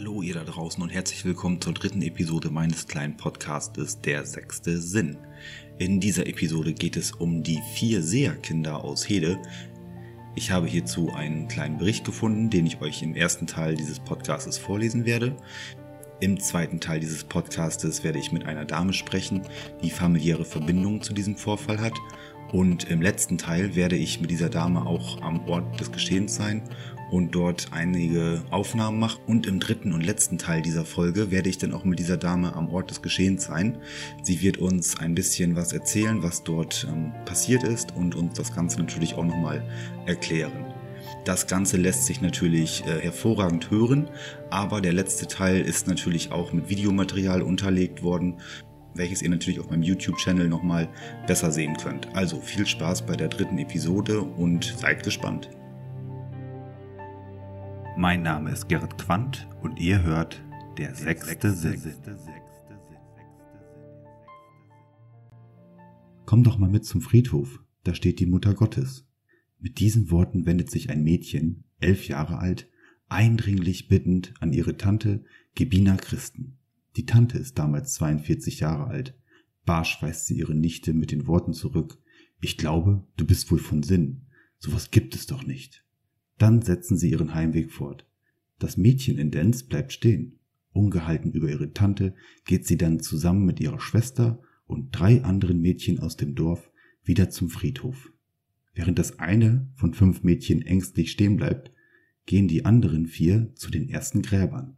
Hallo ihr da draußen und herzlich willkommen zur dritten Episode meines kleinen Podcastes Der sechste Sinn. In dieser Episode geht es um die vier Seherkinder aus Hede. Ich habe hierzu einen kleinen Bericht gefunden, den ich euch im ersten Teil dieses Podcastes vorlesen werde. Im zweiten Teil dieses Podcastes werde ich mit einer Dame sprechen, die familiäre Verbindungen zu diesem Vorfall hat. Und im letzten Teil werde ich mit dieser Dame auch am Ort des Geschehens sein und dort einige Aufnahmen mache. Und im dritten und letzten Teil dieser Folge werde ich dann auch mit dieser Dame am Ort des Geschehens sein. Sie wird uns ein bisschen was erzählen, was dort ähm, passiert ist und uns das Ganze natürlich auch nochmal erklären. Das Ganze lässt sich natürlich äh, hervorragend hören, aber der letzte Teil ist natürlich auch mit Videomaterial unterlegt worden, welches ihr natürlich auf meinem YouTube-Channel nochmal besser sehen könnt. Also viel Spaß bei der dritten Episode und seid gespannt. Mein Name ist Gerrit Quandt und ihr hört der sechste Sinn. Komm doch mal mit zum Friedhof, da steht die Mutter Gottes. Mit diesen Worten wendet sich ein Mädchen, elf Jahre alt, eindringlich bittend an ihre Tante Gebina Christen. Die Tante ist damals 42 Jahre alt. Barsch weist sie ihre Nichte mit den Worten zurück. Ich glaube, du bist wohl von Sinn. Sowas gibt es doch nicht. Dann setzen sie ihren Heimweg fort. Das Mädchen in Dens bleibt stehen. Ungehalten über ihre Tante geht sie dann zusammen mit ihrer Schwester und drei anderen Mädchen aus dem Dorf wieder zum Friedhof. Während das eine von fünf Mädchen ängstlich stehen bleibt, gehen die anderen vier zu den ersten Gräbern.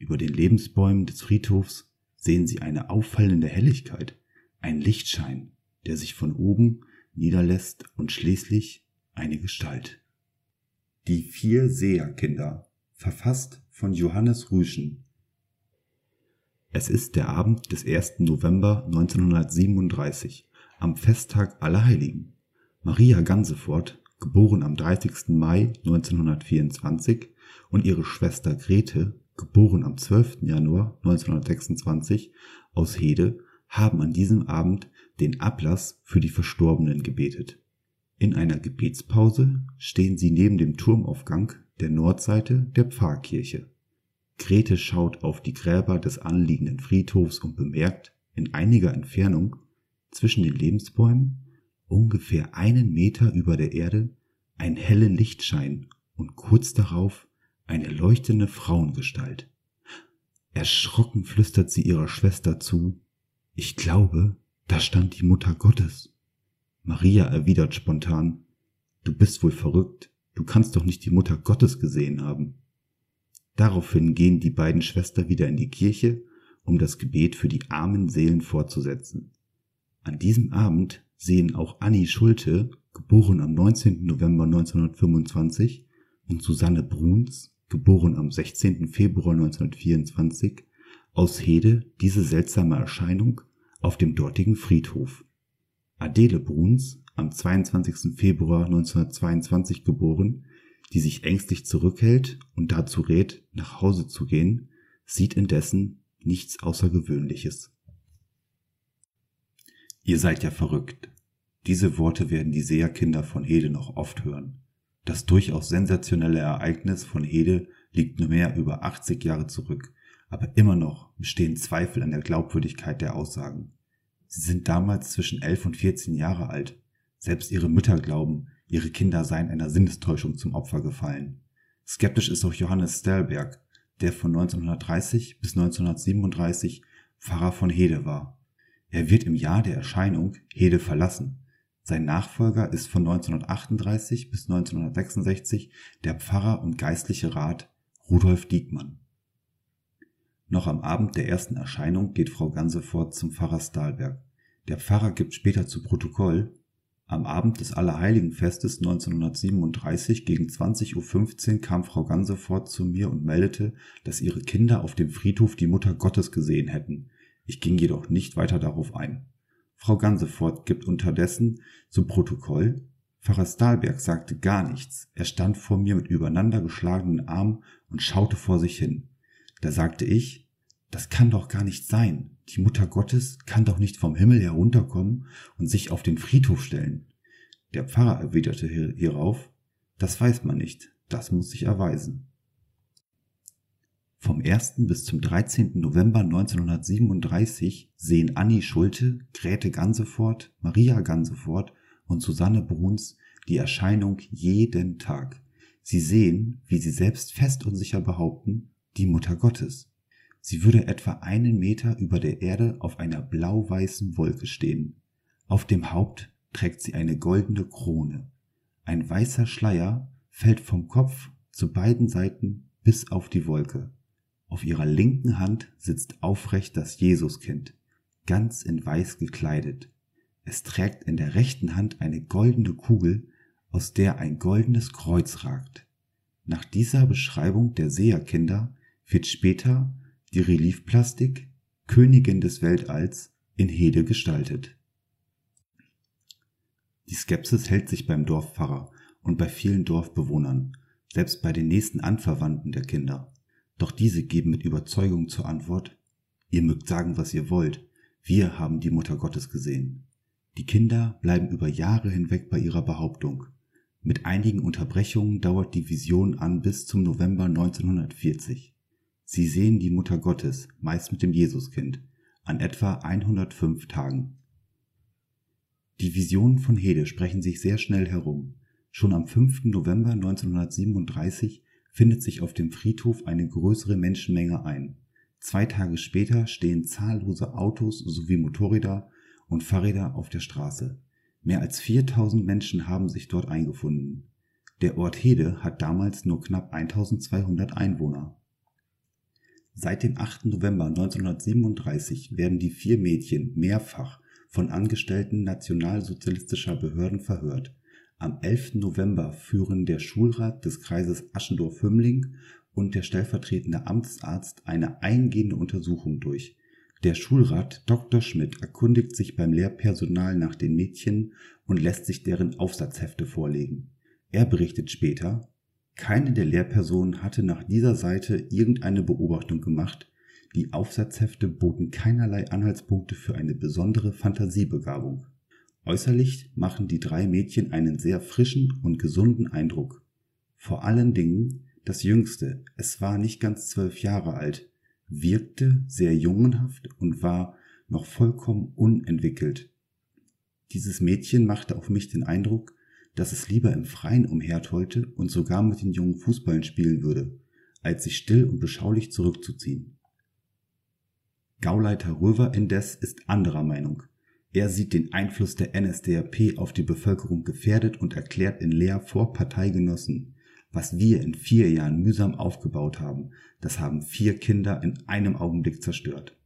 Über den Lebensbäumen des Friedhofs sehen sie eine auffallende Helligkeit, ein Lichtschein, der sich von oben niederlässt und schließlich eine Gestalt. Die vier Seherkinder, verfasst von Johannes Rüschen. Es ist der Abend des 1. November 1937, am Festtag Allerheiligen. Maria Gansefort, geboren am 30. Mai 1924, und ihre Schwester Grete, geboren am 12. Januar 1926, aus Hede, haben an diesem Abend den Ablass für die Verstorbenen gebetet. In einer Gebetspause stehen sie neben dem Turmaufgang der Nordseite der Pfarrkirche. Grete schaut auf die Gräber des anliegenden Friedhofs und bemerkt in einiger Entfernung zwischen den Lebensbäumen, ungefähr einen Meter über der Erde, einen hellen Lichtschein und kurz darauf eine leuchtende Frauengestalt. Erschrocken flüstert sie ihrer Schwester zu, ich glaube, da stand die Mutter Gottes. Maria erwidert spontan, Du bist wohl verrückt, du kannst doch nicht die Mutter Gottes gesehen haben. Daraufhin gehen die beiden Schwestern wieder in die Kirche, um das Gebet für die armen Seelen fortzusetzen. An diesem Abend sehen auch Annie Schulte, geboren am 19. November 1925, und Susanne Bruns, geboren am 16. Februar 1924, aus Hede diese seltsame Erscheinung auf dem dortigen Friedhof. Adele Bruns, am 22. Februar 1922 geboren, die sich ängstlich zurückhält und dazu rät, nach Hause zu gehen, sieht indessen nichts Außergewöhnliches. Ihr seid ja verrückt. Diese Worte werden die Seherkinder von Hede noch oft hören. Das durchaus sensationelle Ereignis von Hede liegt nur mehr über 80 Jahre zurück, aber immer noch bestehen Zweifel an der Glaubwürdigkeit der Aussagen. Sie sind damals zwischen elf und vierzehn Jahre alt. Selbst ihre Mütter glauben, ihre Kinder seien einer Sinnestäuschung zum Opfer gefallen. Skeptisch ist auch Johannes Stelberg, der von 1930 bis 1937 Pfarrer von Hede war. Er wird im Jahr der Erscheinung Hede verlassen. Sein Nachfolger ist von 1938 bis 1966 der Pfarrer und geistliche Rat Rudolf Diekmann. Noch am Abend der ersten Erscheinung geht Frau Gansefort zum Pfarrer Stahlberg. Der Pfarrer gibt später zu Protokoll, am Abend des Allerheiligenfestes 1937 gegen 20.15 Uhr kam Frau Gansefort zu mir und meldete, dass ihre Kinder auf dem Friedhof die Mutter Gottes gesehen hätten. Ich ging jedoch nicht weiter darauf ein. Frau Gansefort gibt unterdessen zum Protokoll, Pfarrer Stahlberg sagte gar nichts. Er stand vor mir mit übereinander geschlagenen Armen und schaute vor sich hin. Da sagte ich, das kann doch gar nicht sein. Die Mutter Gottes kann doch nicht vom Himmel herunterkommen und sich auf den Friedhof stellen. Der Pfarrer erwiderte hierauf, das weiß man nicht, das muss sich erweisen. Vom 1. bis zum 13. November 1937 sehen Annie Schulte, Grete Gansefort, Maria Gansefort und Susanne Bruns die Erscheinung jeden Tag. Sie sehen, wie sie selbst fest und sicher behaupten, die Mutter Gottes. Sie würde etwa einen Meter über der Erde auf einer blau-weißen Wolke stehen. Auf dem Haupt trägt sie eine goldene Krone. Ein weißer Schleier fällt vom Kopf zu beiden Seiten bis auf die Wolke. Auf ihrer linken Hand sitzt aufrecht das Jesuskind, ganz in weiß gekleidet. Es trägt in der rechten Hand eine goldene Kugel, aus der ein goldenes Kreuz ragt. Nach dieser Beschreibung der Seherkinder wird später die Reliefplastik Königin des Weltalls in Hede gestaltet. Die Skepsis hält sich beim Dorfpfarrer und bei vielen Dorfbewohnern, selbst bei den nächsten Anverwandten der Kinder. Doch diese geben mit Überzeugung zur Antwort, ihr mögt sagen, was ihr wollt, wir haben die Mutter Gottes gesehen. Die Kinder bleiben über Jahre hinweg bei ihrer Behauptung. Mit einigen Unterbrechungen dauert die Vision an bis zum November 1940. Sie sehen die Mutter Gottes, meist mit dem Jesuskind, an etwa 105 Tagen. Die Visionen von Hede sprechen sich sehr schnell herum. Schon am 5. November 1937 findet sich auf dem Friedhof eine größere Menschenmenge ein. Zwei Tage später stehen zahllose Autos sowie Motorräder und Fahrräder auf der Straße. Mehr als 4000 Menschen haben sich dort eingefunden. Der Ort Hede hat damals nur knapp 1200 Einwohner. Seit dem 8. November 1937 werden die vier Mädchen mehrfach von Angestellten nationalsozialistischer Behörden verhört. Am 11. November führen der Schulrat des Kreises Aschendorf-Hümmling und der stellvertretende Amtsarzt eine eingehende Untersuchung durch. Der Schulrat Dr. Schmidt erkundigt sich beim Lehrpersonal nach den Mädchen und lässt sich deren Aufsatzhefte vorlegen. Er berichtet später, keine der Lehrpersonen hatte nach dieser Seite irgendeine Beobachtung gemacht, die Aufsatzhefte boten keinerlei Anhaltspunkte für eine besondere Fantasiebegabung. Äußerlich machen die drei Mädchen einen sehr frischen und gesunden Eindruck. Vor allen Dingen das Jüngste, es war nicht ganz zwölf Jahre alt, wirkte sehr jungenhaft und war noch vollkommen unentwickelt. Dieses Mädchen machte auf mich den Eindruck, dass es lieber im Freien umhertollte und sogar mit den jungen Fußballen spielen würde, als sich still und beschaulich zurückzuziehen. Gauleiter Röver indes ist anderer Meinung. Er sieht den Einfluss der NSDAP auf die Bevölkerung gefährdet und erklärt in Leer vor Parteigenossen, was wir in vier Jahren mühsam aufgebaut haben, das haben vier Kinder in einem Augenblick zerstört.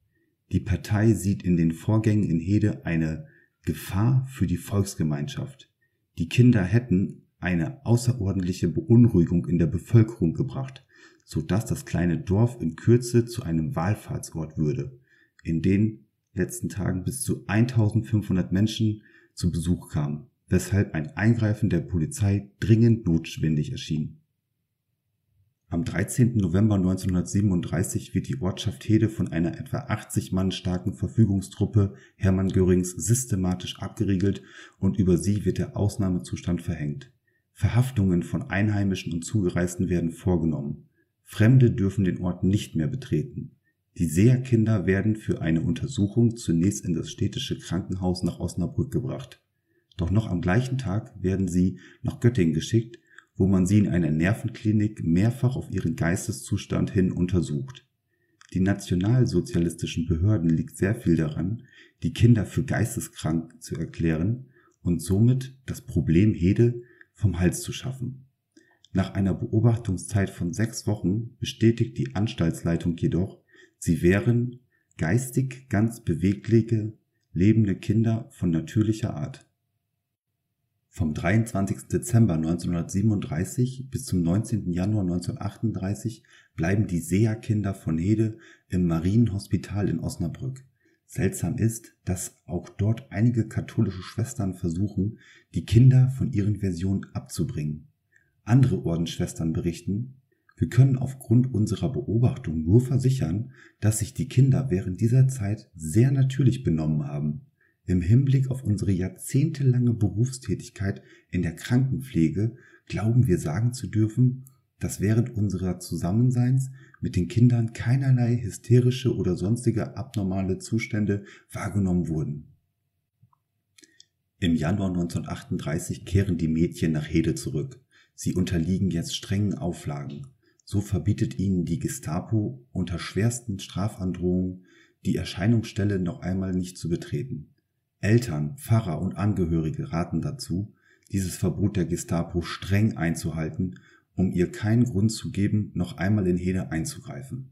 Die Partei sieht in den Vorgängen in Hede eine Gefahr für die Volksgemeinschaft. Die Kinder hätten eine außerordentliche Beunruhigung in der Bevölkerung gebracht, so dass das kleine Dorf in Kürze zu einem Wahlfahrtsort würde, in den letzten Tagen bis zu 1500 Menschen zu Besuch kamen, weshalb ein Eingreifen der Polizei dringend notwendig erschien. Am 13. November 1937 wird die Ortschaft Hede von einer etwa 80 Mann starken Verfügungstruppe Hermann Görings systematisch abgeriegelt und über sie wird der Ausnahmezustand verhängt. Verhaftungen von Einheimischen und Zugereisten werden vorgenommen. Fremde dürfen den Ort nicht mehr betreten. Die Seherkinder werden für eine Untersuchung zunächst in das städtische Krankenhaus nach Osnabrück gebracht. Doch noch am gleichen Tag werden sie nach Göttingen geschickt, wo man sie in einer Nervenklinik mehrfach auf ihren Geisteszustand hin untersucht. Die nationalsozialistischen Behörden liegt sehr viel daran, die Kinder für geisteskrank zu erklären und somit das Problem Hede vom Hals zu schaffen. Nach einer Beobachtungszeit von sechs Wochen bestätigt die Anstaltsleitung jedoch, Sie wären geistig ganz bewegliche, lebende Kinder von natürlicher Art. Vom 23. Dezember 1937 bis zum 19. Januar 1938 bleiben die Seherkinder von Hede im Marienhospital in Osnabrück. Seltsam ist, dass auch dort einige katholische Schwestern versuchen, die Kinder von ihren Versionen abzubringen. Andere Ordensschwestern berichten, wir können aufgrund unserer Beobachtung nur versichern, dass sich die Kinder während dieser Zeit sehr natürlich benommen haben. Im Hinblick auf unsere jahrzehntelange Berufstätigkeit in der Krankenpflege glauben wir sagen zu dürfen, dass während unserer Zusammenseins mit den Kindern keinerlei hysterische oder sonstige abnormale Zustände wahrgenommen wurden. Im Januar 1938 kehren die Mädchen nach Hede zurück. Sie unterliegen jetzt strengen Auflagen. So verbietet ihnen die Gestapo unter schwersten Strafandrohungen die Erscheinungsstelle noch einmal nicht zu betreten. Eltern, Pfarrer und Angehörige raten dazu, dieses Verbot der Gestapo streng einzuhalten, um ihr keinen Grund zu geben, noch einmal in Hede einzugreifen.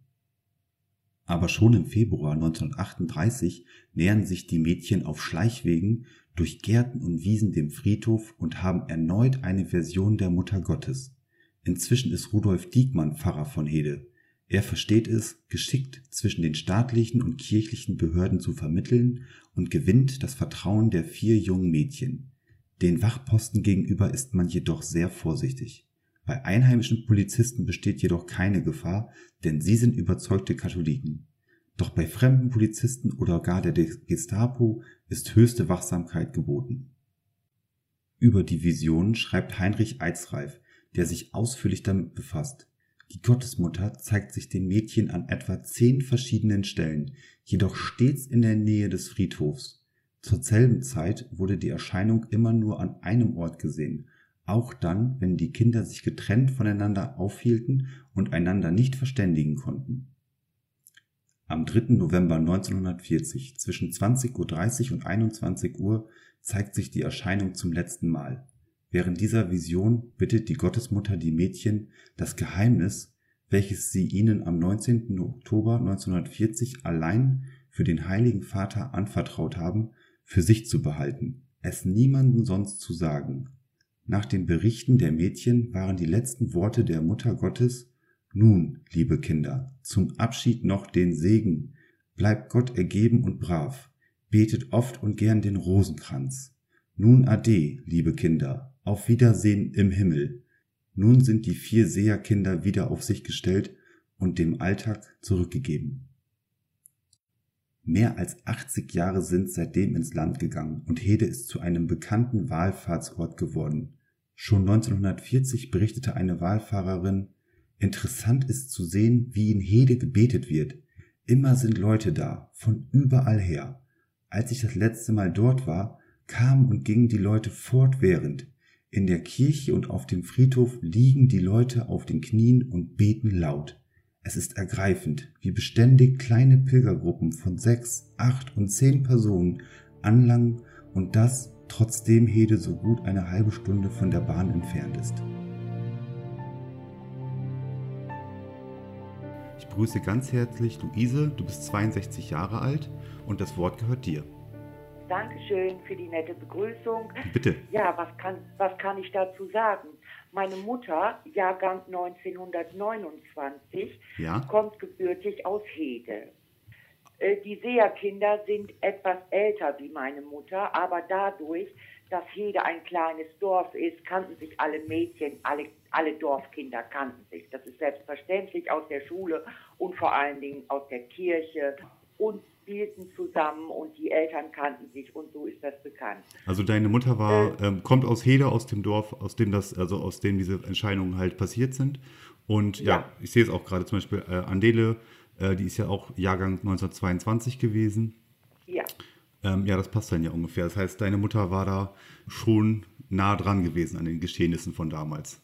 Aber schon im Februar 1938 nähern sich die Mädchen auf Schleichwegen durch Gärten und Wiesen dem Friedhof und haben erneut eine Version der Mutter Gottes. Inzwischen ist Rudolf Diekmann Pfarrer von Hede. Er versteht es, geschickt zwischen den staatlichen und kirchlichen Behörden zu vermitteln und gewinnt das Vertrauen der vier jungen Mädchen. Den Wachposten gegenüber ist man jedoch sehr vorsichtig. Bei einheimischen Polizisten besteht jedoch keine Gefahr, denn sie sind überzeugte Katholiken. Doch bei fremden Polizisten oder gar der Gestapo ist höchste Wachsamkeit geboten. Über die Vision schreibt Heinrich Eitzreif, der sich ausführlich damit befasst. Die Gottesmutter zeigt sich den Mädchen an etwa zehn verschiedenen Stellen, jedoch stets in der Nähe des Friedhofs. Zur selben Zeit wurde die Erscheinung immer nur an einem Ort gesehen, auch dann, wenn die Kinder sich getrennt voneinander aufhielten und einander nicht verständigen konnten. Am 3. November 1940 zwischen 20.30 Uhr und 21 Uhr zeigt sich die Erscheinung zum letzten Mal. Während dieser Vision bittet die Gottesmutter die Mädchen, das Geheimnis, welches sie ihnen am 19. Oktober 1940 allein für den Heiligen Vater anvertraut haben, für sich zu behalten, es niemanden sonst zu sagen. Nach den Berichten der Mädchen waren die letzten Worte der Mutter Gottes Nun, liebe Kinder, zum Abschied noch den Segen, bleibt Gott ergeben und brav, betet oft und gern den Rosenkranz. Nun ade, liebe Kinder, auf Wiedersehen im Himmel. Nun sind die vier Seherkinder wieder auf sich gestellt und dem Alltag zurückgegeben. Mehr als 80 Jahre sind seitdem ins Land gegangen und Hede ist zu einem bekannten Wallfahrtsort geworden. Schon 1940 berichtete eine Wallfahrerin, interessant ist zu sehen, wie in Hede gebetet wird. Immer sind Leute da, von überall her. Als ich das letzte Mal dort war, kamen und gingen die Leute fortwährend. In der Kirche und auf dem Friedhof liegen die Leute auf den Knien und beten laut. Es ist ergreifend, wie beständig kleine Pilgergruppen von sechs, acht und zehn Personen anlangen und das, trotzdem Hede so gut eine halbe Stunde von der Bahn entfernt ist. Ich begrüße ganz herzlich Luise, du bist 62 Jahre alt und das Wort gehört dir. Dankeschön für die nette Begrüßung. Bitte. Ja, was kann, was kann ich dazu sagen? Meine Mutter, Jahrgang 1929, ja? kommt gebürtig aus Hede. Äh, die Seherkinder sind etwas älter wie meine Mutter, aber dadurch, dass Hede ein kleines Dorf ist, kannten sich alle Mädchen, alle, alle Dorfkinder kannten sich. Das ist selbstverständlich aus der Schule und vor allen Dingen aus der Kirche. Und spielten zusammen und die Eltern kannten sich und so ist das bekannt. Also deine Mutter war, äh, ähm, kommt aus Hede, aus dem Dorf, aus dem das, also aus dem diese Entscheidungen halt passiert sind. Und ja, ja ich sehe es auch gerade zum Beispiel äh, Andele, äh, die ist ja auch Jahrgang 1922 gewesen. Ja. Ähm, ja, das passt dann ja ungefähr. Das heißt, deine Mutter war da schon nah dran gewesen an den Geschehnissen von damals.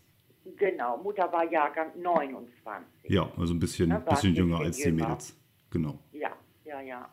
Genau, Mutter war Jahrgang 29. Ja, also ein bisschen, bisschen jünger als die Mädels. Genau. Ja ja, ja.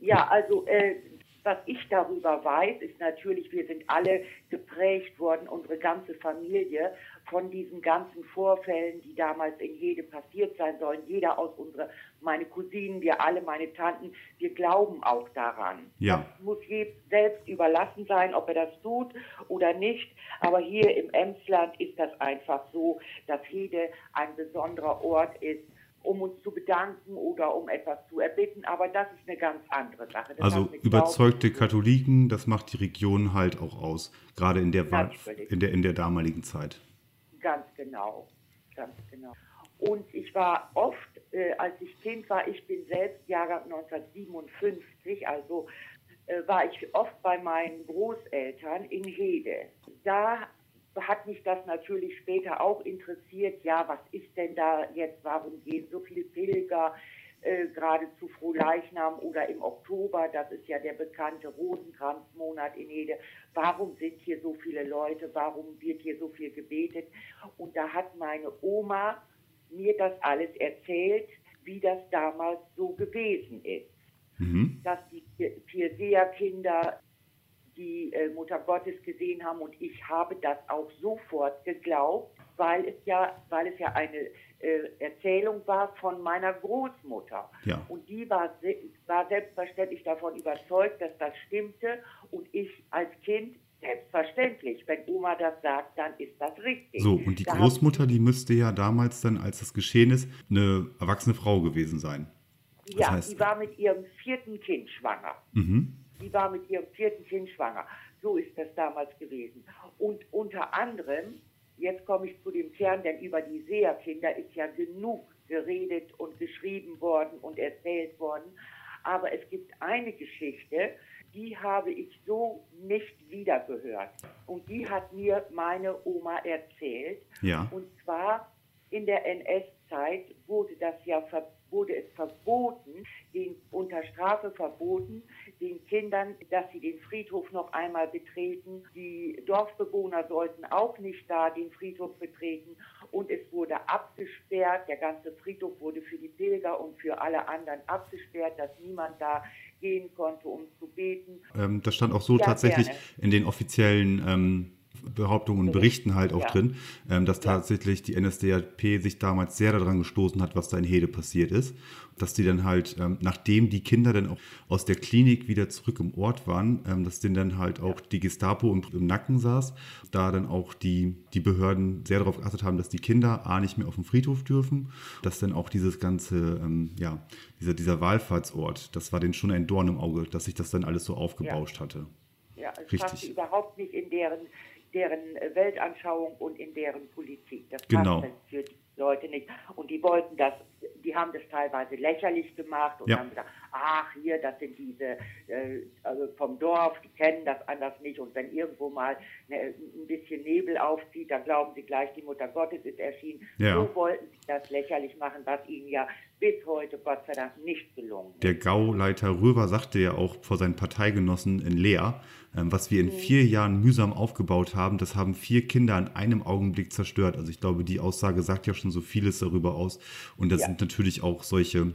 Ja, also äh, was ich darüber weiß, ist natürlich, wir sind alle geprägt worden, unsere ganze Familie, von diesen ganzen Vorfällen, die damals in Hede passiert sein sollen. Jeder aus unserer, meine Cousinen, wir alle, meine Tanten, wir glauben auch daran. Ja. Das muss jedem selbst überlassen sein, ob er das tut oder nicht. Aber hier im Emsland ist das einfach so, dass Hede ein besonderer Ort ist, um uns zu bedanken oder um etwas zu erbitten, aber das ist eine ganz andere Sache. Das also überzeugte Katholiken, das macht die Region halt auch aus, gerade in der, in der, in der damaligen Zeit. Ganz genau, ganz genau. Und ich war oft, äh, als ich Kind war, ich bin selbst Jahrgang 1957, also äh, war ich oft bei meinen Großeltern in Hede. Da hat mich das natürlich später auch interessiert. Ja, was ist denn da jetzt? Warum gehen so viele Pilger äh, gerade zu Frohleichnam oder im Oktober? Das ist ja der bekannte Rosenkranzmonat in Ede. Warum sind hier so viele Leute? Warum wird hier so viel gebetet? Und da hat meine Oma mir das alles erzählt, wie das damals so gewesen ist. Mhm. Dass die vier Seherkinder die äh, Mutter Gottes gesehen haben und ich habe das auch sofort geglaubt, weil es ja, weil es ja eine äh, Erzählung war von meiner Großmutter. Ja. Und die war, war selbstverständlich davon überzeugt, dass das stimmte und ich als Kind Selbstverständlich, wenn Oma das sagt, dann ist das richtig. So, und die da Großmutter, die müsste ja damals dann, als das geschehen ist, eine erwachsene Frau gewesen sein. Das ja, heißt, die war mit ihrem vierten Kind schwanger. Mhm. Die war mit ihrem vierten Kind schwanger. So ist das damals gewesen. Und unter anderem, jetzt komme ich zu dem Kern, denn über die Seherkinder ist ja genug geredet und geschrieben worden und erzählt worden. Aber es gibt eine Geschichte, die habe ich so nicht wiedergehört. Und die hat mir meine Oma erzählt. Ja. Und zwar in der NS-Zeit wurde das ja wurde es verboten, den, unter Strafe verboten, den Kindern, dass sie den Friedhof noch einmal betreten. Die Dorfbewohner sollten auch nicht da den Friedhof betreten und es wurde abgesperrt. Der ganze Friedhof wurde für die Pilger und für alle anderen abgesperrt, dass niemand da gehen konnte, um zu beten. Ähm, das stand auch so ja, tatsächlich gerne. in den offiziellen ähm, Behauptungen und Berichten halt auch ja. drin, ähm, dass tatsächlich die NSDAP sich damals sehr daran gestoßen hat, was da in Hede passiert ist. Dass die dann halt, ähm, nachdem die Kinder dann auch aus der Klinik wieder zurück im Ort waren, ähm, dass denen dann halt auch die Gestapo im, im, Nacken saß, da dann auch die, die Behörden sehr darauf geachtet haben, dass die Kinder A nicht mehr auf dem Friedhof dürfen, dass dann auch dieses ganze, ähm, ja, dieser, dieser Wallfahrtsort, das war denen schon ein Dorn im Auge, dass sich das dann alles so aufgebauscht ja. hatte. Ja, es Richtig. überhaupt nicht in deren deren äh, Weltanschauung und in deren Politik. Das genau. passt für die Leute nicht. Und die wollten das, die haben das teilweise lächerlich gemacht und ja. haben gesagt, ach hier, das sind diese äh, also vom Dorf, die kennen das anders nicht. Und wenn irgendwo mal ne, ein bisschen Nebel aufzieht, dann glauben sie gleich, die Mutter Gottes ist erschienen. Ja. So wollten sie das lächerlich machen, was ihnen ja bis heute Gott sei Dank nicht gelungen. Der Gauleiter Röver sagte ja auch vor seinen Parteigenossen in Leer, ähm, was wir in mhm. vier Jahren mühsam aufgebaut haben, das haben vier Kinder in einem Augenblick zerstört. Also ich glaube, die Aussage sagt ja schon so vieles darüber aus. Und da ja. sind natürlich auch solche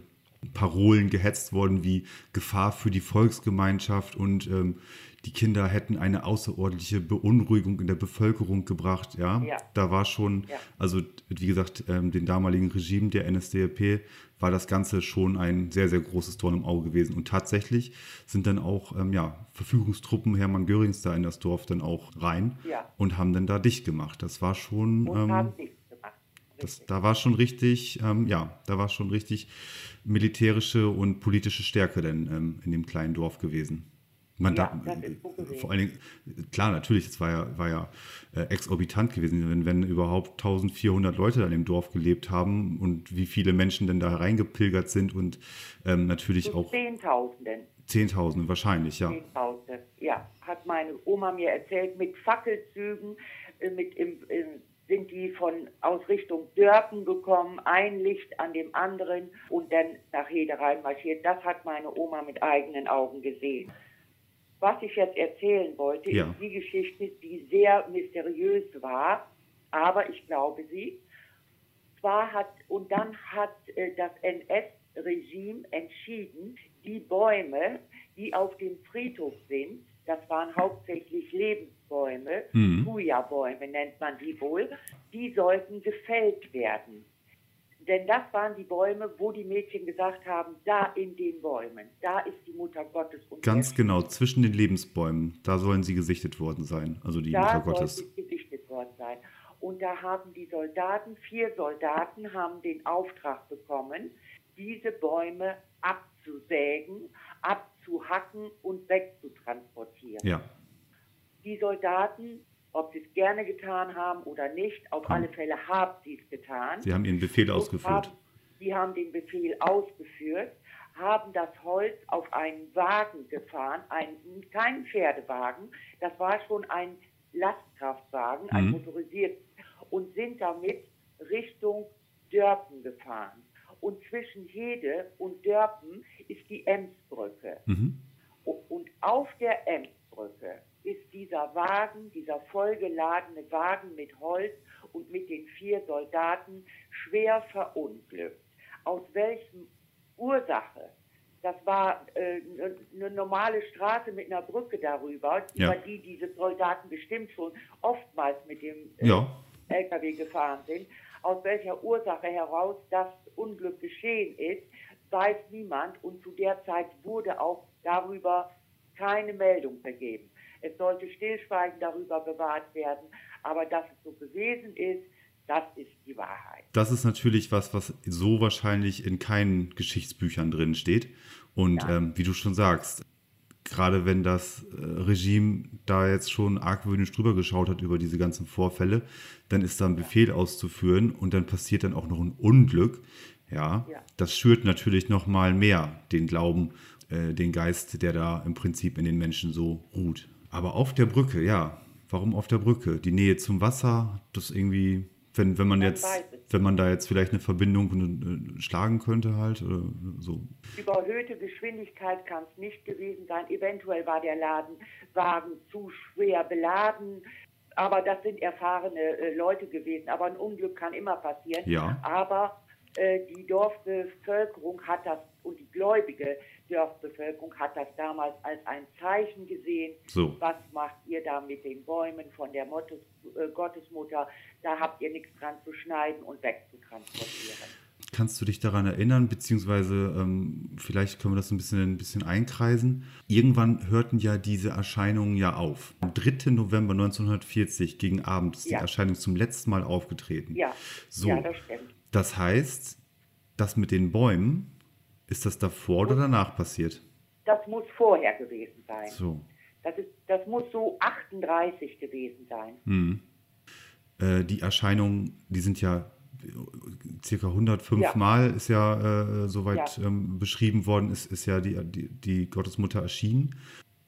Parolen gehetzt worden wie Gefahr für die Volksgemeinschaft und ähm, die Kinder hätten eine außerordentliche Beunruhigung in der Bevölkerung gebracht. Ja, ja. da war schon, ja. also wie gesagt, ähm, den damaligen Regime der NSDAP war das Ganze schon ein sehr, sehr großes Tor im Auge gewesen. Und tatsächlich sind dann auch ähm, ja, Verfügungstruppen Hermann Görings da in das Dorf dann auch rein ja. und haben dann da dicht gemacht. Das war schon. Und ähm, haben dicht gemacht. Das, da war schon richtig, ähm, ja, da war schon richtig militärische und politische Stärke denn ähm, in dem kleinen Dorf gewesen. Man ja, da, vor allen Dingen, klar, natürlich, es war ja, war ja äh, exorbitant gewesen, wenn, wenn überhaupt 1400 Leute in dem Dorf gelebt haben und wie viele Menschen denn da reingepilgert sind und ähm, natürlich Zu auch. Zehntausenden. Zehntausende, wahrscheinlich, ja. Zehntausende, ja, hat meine Oma mir erzählt, mit Fackelzügen, äh, mit im, im sind die von aus Richtung Dörpen gekommen, ein Licht an dem anderen und dann nach Hederein marschiert. Das hat meine Oma mit eigenen Augen gesehen. Was ich jetzt erzählen wollte, ja. ist die Geschichte, die sehr mysteriös war, aber ich glaube sie. Zwar hat, und dann hat äh, das NS-Regime entschieden, die Bäume, die auf dem Friedhof sind, das waren hauptsächlich Lebensbäume, mhm. Thuja-Bäume nennt man die wohl, die sollten gefällt werden. Denn das waren die Bäume, wo die Mädchen gesagt haben, da in den Bäumen, da ist die Mutter Gottes. Und Ganz genau, zwischen den Lebensbäumen, da sollen sie gesichtet worden sein, also die da Mutter Gottes. Da sollen sie gesichtet worden sein. Und da haben die Soldaten, vier Soldaten haben den Auftrag bekommen, diese Bäume abzusägen, abzuhacken und wegzutransportieren. Ja. Die Soldaten ob sie es gerne getan haben oder nicht, auf alle Fälle haben sie es getan. Sie haben ihren Befehl ausgeführt. Haben, sie haben den Befehl ausgeführt, haben das Holz auf einen Wagen gefahren, einen, keinen Pferdewagen, das war schon ein Lastkraftwagen, ein Mhm. motorisierten, und sind damit Richtung Dörpen gefahren. Und zwischen Hede und Dörpen ist die Emsbrücke. Mhm. Und auf der Emsbrücke ist dieser Wagen, dieser vollgeladene Wagen mit Holz und mit den vier Soldaten schwer verunglückt. Aus welchem Ursache? Das war äh, eine normale Straße mit einer Brücke darüber, Ja. über die diese Soldaten bestimmt schon oftmals mit dem äh, Ja. LKW gefahren sind. Aus welcher Ursache heraus das Unglück geschehen ist, weiß niemand und zu der Zeit wurde auch darüber keine Meldung vergeben. Es sollte Stillschweigen darüber bewahrt werden, aber dass es so gewesen ist, das ist die Wahrheit. Das ist natürlich was, was so wahrscheinlich in keinen Geschichtsbüchern drin steht. Und Ja. ähm, wie du schon sagst, gerade wenn das äh, Regime da jetzt schon argwöhnisch drüber geschaut hat über diese ganzen Vorfälle, dann ist da ein Befehl auszuführen und dann passiert dann auch noch ein Unglück. Ja, Ja. das schürt natürlich noch mal mehr den Glauben, äh, den Geist, der da im Prinzip in den Menschen so ruht. Aber auf der Brücke, ja, warum auf der Brücke? Die Nähe zum Wasser, das irgendwie, wenn, wenn man jetzt, wenn man da jetzt vielleicht eine Verbindung äh, schlagen könnte halt oder so. Überhöhte Geschwindigkeit kann es nicht gewesen sein. Eventuell war der Ladenwagen zu schwer beladen. Aber das sind erfahrene äh, Leute gewesen. Aber ein Unglück kann immer passieren. Ja. Aber äh, die Dorfbevölkerung hat das und die gläubige Dorfbevölkerung hat das damals als ein Zeichen gesehen. So. Was macht ihr da mit den Bäumen von der Mottes, äh, Gottesmutter? Da habt ihr nichts dran zu schneiden und wegzutransportieren. Kannst du dich daran erinnern, beziehungsweise ähm, vielleicht können wir das ein bisschen, ein bisschen einkreisen. Irgendwann hörten ja diese Erscheinungen ja auf. Am 3. November 1940 gegen Abend ist Ja. die Erscheinung zum letzten Mal aufgetreten. Ja, So. ja, das stimmt. Das heißt, das mit den Bäumen, ist das davor oder danach passiert? Das muss vorher gewesen sein. So. Das, ist, das muss so 38 gewesen sein. Hm. Äh, die Erscheinungen, die sind ja äh, circa 105 Ja. Mal ist ja äh, soweit Ja. ähm, beschrieben worden, ist, ist ja die, die, die Gottesmutter erschienen.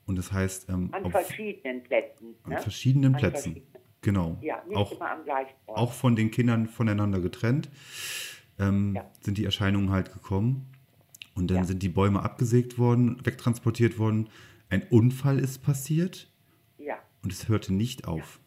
Und das heißt, ähm, An auf, verschiedenen Plätzen. an Ne? verschiedenen An Plätzen. verschiedenen- Genau. Ja, nicht auch, immer am gleichen Ort. auch von den Kindern voneinander getrennt ähm, sind die Erscheinungen halt gekommen. Und dann Ja. sind die Bäume abgesägt worden, wegtransportiert worden. Ein Unfall ist passiert ja, und es hörte nicht auf.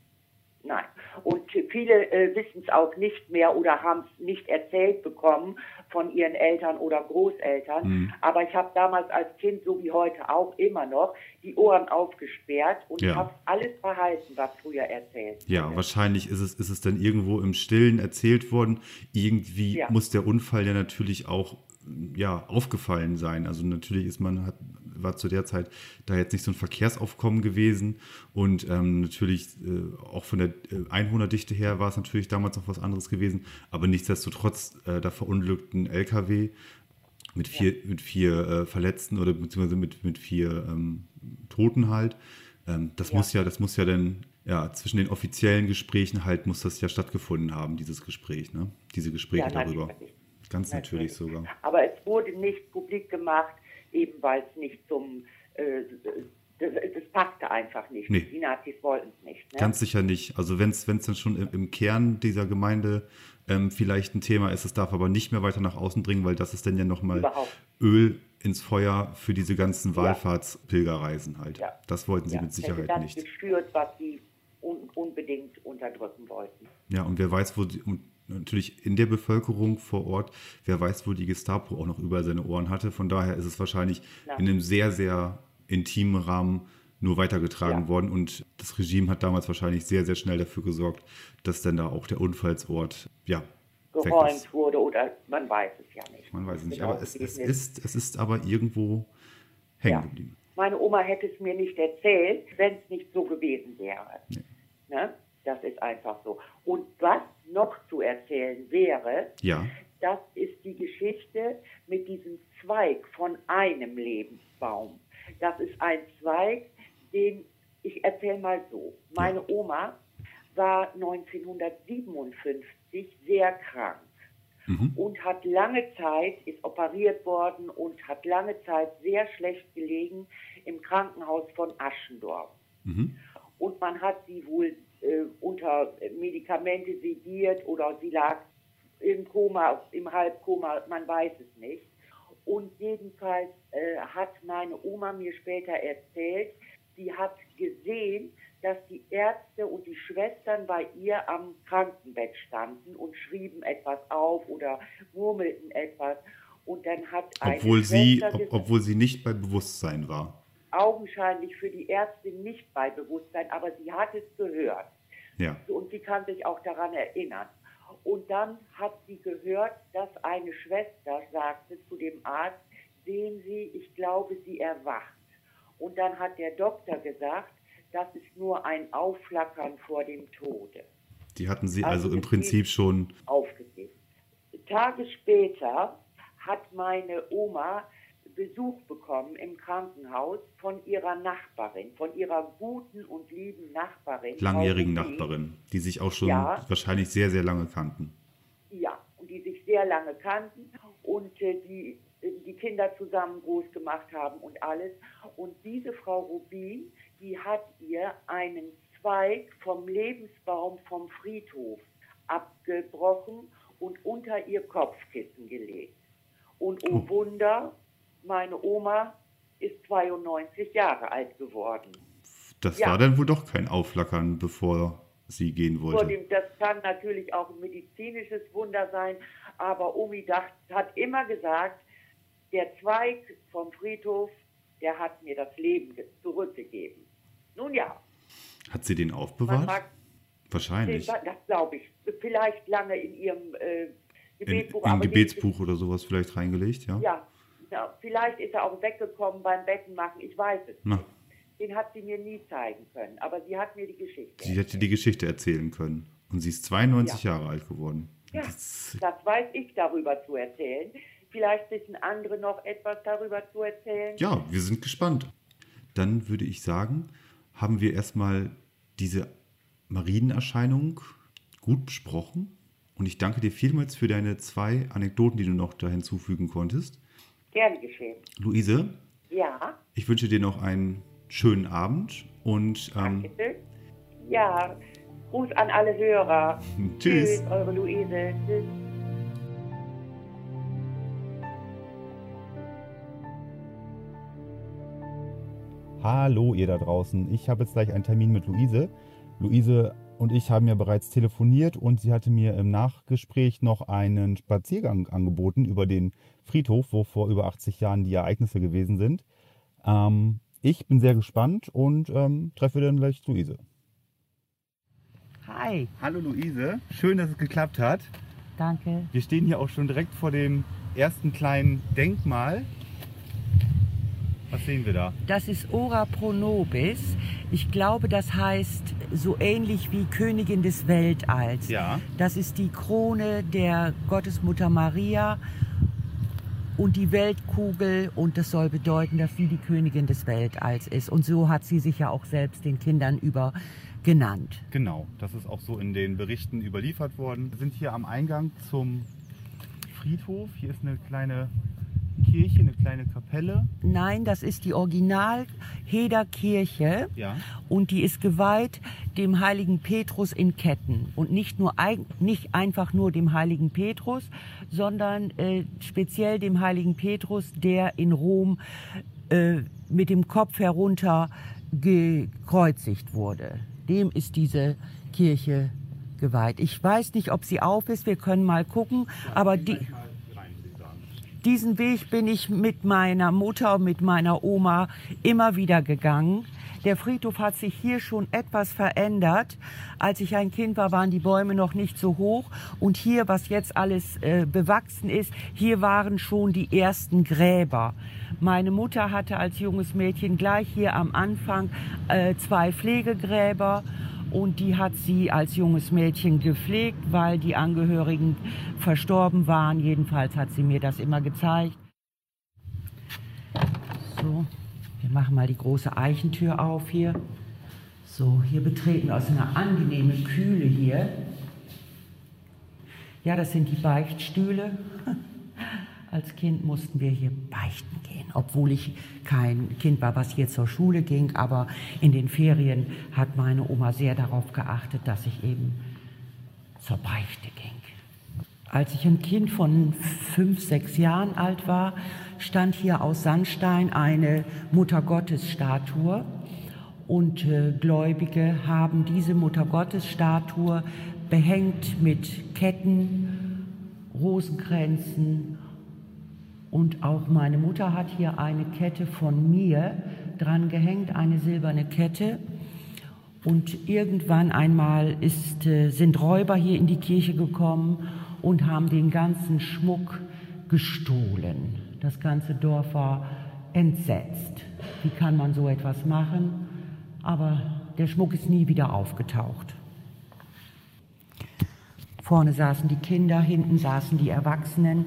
nein. Und viele äh, wissen es auch nicht mehr oder haben es nicht erzählt bekommen von ihren Eltern oder Großeltern. Mhm. Aber ich habe damals als Kind, so wie heute auch immer noch, die Ohren aufgesperrt und Ja. habe alles behalten, was früher erzählt Ja, wurde. wahrscheinlich ist es, ist es dann irgendwo im Stillen erzählt worden. Irgendwie Ja. muss der Unfall ja natürlich auch ja, aufgefallen sein. Also natürlich ist man, hat, war zu der Zeit da jetzt nicht so ein Verkehrsaufkommen gewesen und ähm, natürlich äh, auch von der äh, Einwohnerdichte her war es natürlich damals noch was anderes gewesen, aber nichtsdestotrotz, äh, da verunglückten LKW mit vier, mit vier äh, Verletzten oder beziehungsweise mit, mit vier ähm, Toten halt. Ähm, das Ja. muss ja, das muss ja dann, ja, zwischen den offiziellen Gesprächen halt muss das ja stattgefunden haben, dieses Gespräch, ne? Diese Gespräche Ja, darüber. natürlich. Ganz natürlich sogar. Aber es wurde nicht publik gemacht, eben weil es nicht zum, äh, das, das passte einfach nicht. Nee. Die Nazis wollten es nicht. Ne? Ganz sicher nicht. Also wenn es dann schon im, im Kern dieser Gemeinde ähm, vielleicht ein Thema ist, es darf aber nicht mehr weiter nach außen dringen, weil das ist dann ja nochmal Überhaupt. Öl ins Feuer für diese ganzen. Wallfahrtspilgerreisen halt. Ja. Das wollten sie Ja, mit Sicherheit das nicht. geschürt, was sie un unbedingt unterdrücken wollten. Ja, und wer weiß, wo die, und natürlich in der Bevölkerung vor Ort, wer weiß, wo die Gestapo auch noch überall seine Ohren hatte. Von daher ist es wahrscheinlich Ja. in einem sehr, sehr intimen Rahmen nur weitergetragen Ja. worden. Und das Regime hat damals wahrscheinlich sehr, sehr schnell dafür gesorgt, dass dann da auch der Unfallsort, ja, Geräumt wurde oder man weiß es ja nicht. Man weiß es nicht. Genau Aber es, es, ist, es ist aber irgendwo hängen Ja. geblieben. Meine Oma hätte es mir nicht erzählt, wenn es nicht so gewesen wäre. Ne? Das ist einfach so. Und was noch zu erzählen wäre, Ja, das ist die Geschichte mit diesem Zweig von einem Lebensbaum. Das ist ein Zweig, den ich erzähle mal so. Meine Oma war 1957 sehr krank mhm. und hat lange Zeit, ist operiert worden und hat lange Zeit sehr schlecht gelegen im Krankenhaus von Aschendorf. Mhm. und man hat sie wohl äh, unter Medikamente sediert oder sie lag im Koma, im Halbkoma, man weiß es nicht. Und jedenfalls äh, hat meine Oma mir später erzählt, sie hat gesehen, dass die Ärzte und die Schwestern bei ihr am Krankenbett standen und schrieben etwas auf oder murmelten etwas. Und dann hat obwohl sie, ob, obwohl sie nicht bei Bewusstsein war. Augenscheinlich für die Ärztin nicht bei Bewusstsein, aber sie hat es gehört. Ja. Und sie kann sich auch daran erinnern. Und dann hat sie gehört, dass eine Schwester sagte zu dem Arzt, sehen Sie, ich glaube, sie erwacht. Und dann hat der Doktor gesagt, das ist nur ein Aufflackern vor dem Tode. Die hatten sie also, also im Prinzip schon aufgegeben. Tage später hat meine Oma Besuch bekommen im Krankenhaus von ihrer Nachbarin, von ihrer guten und lieben Nachbarin. Langjährigen Nachbarin, die sich auch schon ja, wahrscheinlich sehr, sehr lange kannten. Ja, und die sich sehr lange kannten und äh, die die Kinder zusammen groß gemacht haben und alles. Und diese Frau Rubin, die hat ihr einen Zweig vom Lebensbaum vom Friedhof abgebrochen und unter ihr Kopfkissen gelegt. Und oh Wunder, meine Oma ist 92 Jahre alt geworden. Das ja. war dann wohl doch kein Aufflackern, bevor sie gehen wollte. Dem, das kann natürlich auch ein medizinisches Wunder sein, aber Omi dacht, hat immer gesagt, der Zweig vom Friedhof, der hat mir das Leben zurückgegeben. Nun ja. Hat sie den aufbewahrt? Mag, Wahrscheinlich. Den, das glaube ich. Vielleicht lange in ihrem äh, Gebetbuch. In, in Gebetsbuch oder sowas vielleicht reingelegt, ja? Ja, ja, vielleicht ist er auch weggekommen beim Bettenmachen, ich weiß es Na. nicht. Den hat sie mir nie zeigen können, aber sie hat mir die Geschichte Sie hätte die Geschichte erzählen können. Und sie ist 92 ja. Jahre alt geworden. Ja, das, das weiß ich darüber zu erzählen. Vielleicht wissen andere noch etwas darüber zu erzählen. Ja, wir sind gespannt. Dann würde ich sagen, haben wir erstmal diese Marienerscheinung gut besprochen. Und ich danke dir vielmals für deine zwei Anekdoten, die du noch da hinzufügen konntest. Gern geschehen. Luise? Ja. Ich wünsche dir noch einen schönen Abend und. Ähm, Danke. Ja, Gruß an alle Hörer. Tschüss. Tschüss, eure Luise. Tschüss. Hallo ihr da draußen. Ich habe jetzt gleich einen Termin mit Luise. Luise und ich haben ja bereits telefoniert und sie hatte mir im Nachgespräch noch einen Spaziergang angeboten über den Friedhof, wo vor über 80 Jahren die Ereignisse gewesen sind. Ähm, ich bin sehr gespannt und ähm, treffe dann gleich Luise. Hi. Hallo Luise, schön, dass es geklappt hat. Danke. Wir stehen hier auch schon direkt vor dem ersten kleinen Denkmal was sehen wir da? Das ist Ora pro nobis. Ich glaube, das heißt so ähnlich wie Königin des Weltalls. Ja. Das ist die Krone der Gottesmutter Maria und die Weltkugel und das soll bedeuten, dass sie die Königin des Weltalls ist. Und so hat sie sich ja auch selbst den Kindern über genannt. Genau, das ist auch so in den Berichten überliefert worden. Wir sind hier am Eingang zum Friedhof. Hier ist eine kleine Kirche, eine kleine Kapelle? Nein, das ist die Original Heder Kirche ja. und die ist geweiht dem heiligen Petrus in Ketten und nicht nur nicht einfach nur dem heiligen Petrus, sondern äh, speziell dem heiligen Petrus, der in Rom äh, mit dem Kopf herunter gekreuzigt wurde. Dem ist diese Kirche geweiht. Ich weiß nicht, ob sie auf ist. Wir können mal gucken, ja, aber die diesen Weg bin ich mit meiner Mutter und mit meiner Oma immer wieder gegangen. Der Friedhof hat sich hier schon etwas verändert. Als ich ein Kind war, waren die Bäume noch nicht so hoch. Und hier, was jetzt alles äh, bewachsen ist, hier waren schon die ersten Gräber. Meine Mutter hatte als junges Mädchen gleich hier am Anfang äh, zwei Pflegegräber und die hat sie als junges Mädchen gepflegt, weil die Angehörigen verstorben waren. Jedenfalls hat sie mir das immer gezeigt. So, wir machen mal die große Eichentür auf hier. So, hier betreten wir aus einer angenehmen Kühle hier. Ja, das sind die Beichtstühle. Als Kind mussten wir hier beichten gehen, obwohl ich kein Kind war, was hier zur Schule ging. Aber in den Ferien hat meine Oma sehr darauf geachtet, dass ich eben zur Beichte ging. Als ich ein Kind von fünf, sechs Jahren alt war, stand hier aus Sandstein eine Muttergottes-Statue. Und äh, Gläubige haben diese Muttergottes-Statue behängt mit Ketten, Rosenkränzen. Und auch meine Mutter hat hier eine Kette von mir dran gehängt, eine silberne Kette. Und irgendwann einmal ist, äh, sind Räuber hier in die Kirche gekommen und haben den ganzen Schmuck gestohlen. Das ganze Dorf war entsetzt. Wie kann man so etwas machen? Aber der Schmuck ist nie wieder aufgetaucht. Vorne saßen die Kinder, hinten saßen die Erwachsenen.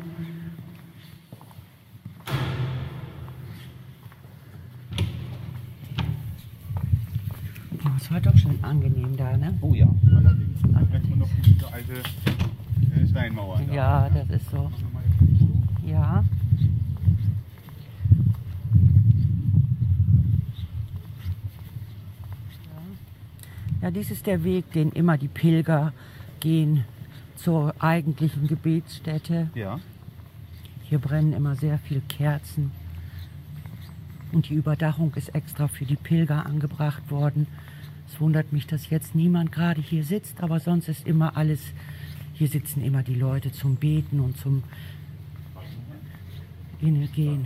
Oh, es war doch schon angenehm da, ne? Oh ja, allerdings. Da merkt man noch diese alte äh, Steinmauer. da. Ja, das ist so. Ja. Ja, dies ist der Weg, den immer die Pilger gehen zur eigentlichen Gebetsstätte. Ja. Hier brennen immer sehr viel Kerzen. Und die Überdachung ist extra für die Pilger angebracht worden. Es wundert mich, dass jetzt niemand gerade hier sitzt, aber sonst ist immer alles, hier sitzen immer die Leute zum Beten und zum Innegehen.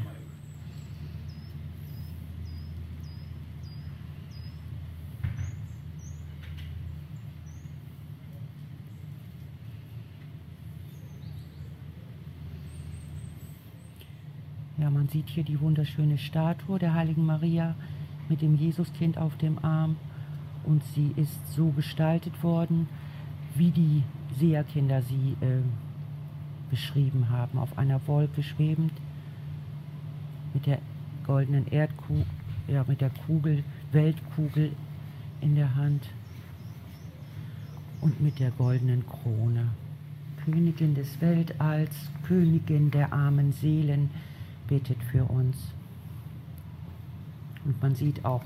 Ja, man sieht hier die wunderschöne Statue der heiligen Maria mit dem Jesuskind auf dem Arm. Und sie ist so gestaltet worden, wie die Seherkinder sie äh, beschrieben haben, auf einer Wolke schwebend, mit der goldenen Erdkugel, ja, mit der Kugel, Weltkugel in der Hand und mit der goldenen Krone. Königin des Weltalls, Königin der armen Seelen, betet für uns. Und man sieht auch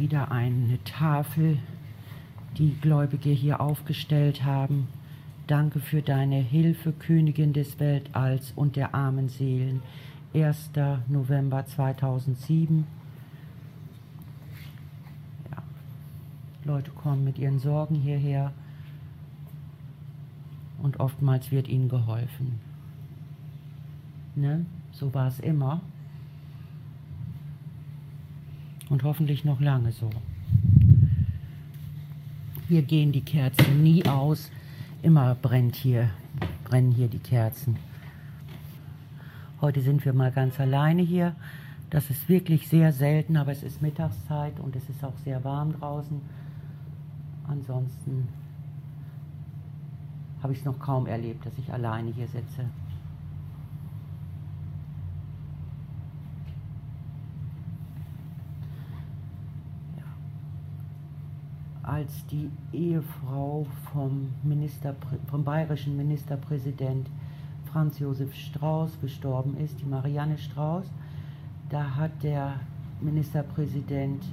wieder eine Tafel, die Gläubige hier aufgestellt haben. Danke für deine Hilfe, Königin des Weltalls und der armen Seelen. 1. November 2007. Ja. Leute kommen mit ihren Sorgen hierher und oftmals wird ihnen geholfen. Ne? So war es immer. Und hoffentlich noch lange so. Hier gehen die Kerzen nie aus. Immer brennt hier, brennen hier die Kerzen. Heute sind wir mal ganz alleine hier. Das ist wirklich sehr selten, aber es ist Mittagszeit und es ist auch sehr warm draußen. Ansonsten habe ich es noch kaum erlebt, dass ich alleine hier sitze. Als die Ehefrau vom, Minister, vom bayerischen Ministerpräsident Franz Josef Strauß gestorben ist, die Marianne Strauß, da hat der Ministerpräsident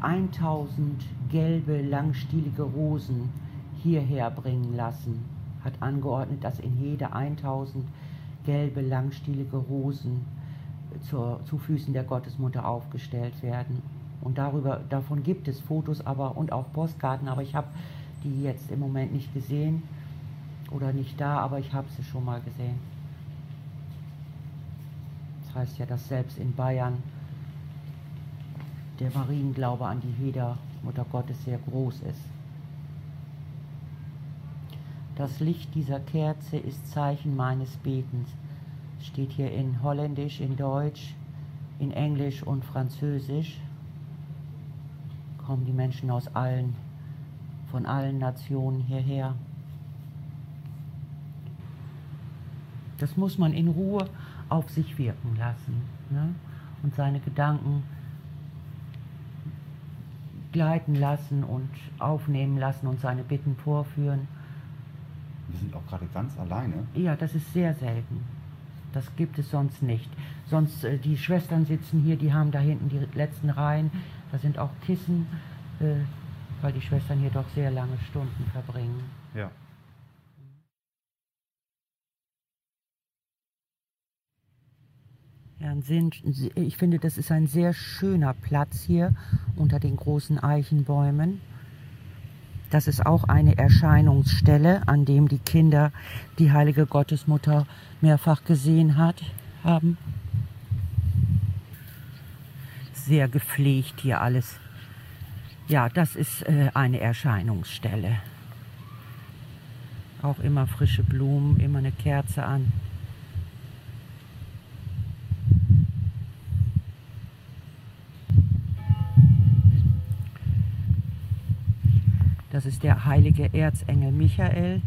1000 gelbe, langstielige Rosen hierher bringen lassen, hat angeordnet, dass in jede 1000 gelbe, langstielige Rosen zur, zu Füßen der Gottesmutter aufgestellt werden. Und darüber, davon gibt es Fotos aber und auch Postkarten, aber ich habe die jetzt im Moment nicht gesehen oder nicht da, aber ich habe sie schon mal gesehen. Das heißt ja, dass selbst in Bayern der Marienglaube an die Heder Mutter Gottes sehr groß ist. Das Licht dieser Kerze ist Zeichen meines Betens. Steht hier in Holländisch, in Deutsch, in Englisch und Französisch kommen die Menschen aus allen, von allen Nationen hierher. Das muss man in Ruhe auf sich wirken lassen ne? und seine Gedanken gleiten lassen und aufnehmen lassen und seine Bitten vorführen. Wir sind auch gerade ganz alleine. Ja, das ist sehr selten. Das gibt es sonst nicht. Sonst, äh, die Schwestern sitzen hier, die haben da hinten die letzten Reihen. Da sind auch Kissen, äh, weil die Schwestern hier doch sehr lange Stunden verbringen. Ja. Ich finde, das ist ein sehr schöner Platz hier unter den großen Eichenbäumen. Das ist auch eine Erscheinungsstelle, an dem die Kinder die heilige Gottesmutter mehrfach gesehen hat, haben. Sehr gepflegt hier alles. Ja, das ist äh, eine Erscheinungsstelle. Auch immer frische Blumen, immer eine Kerze an. Das ist der heilige Erzengel Michael.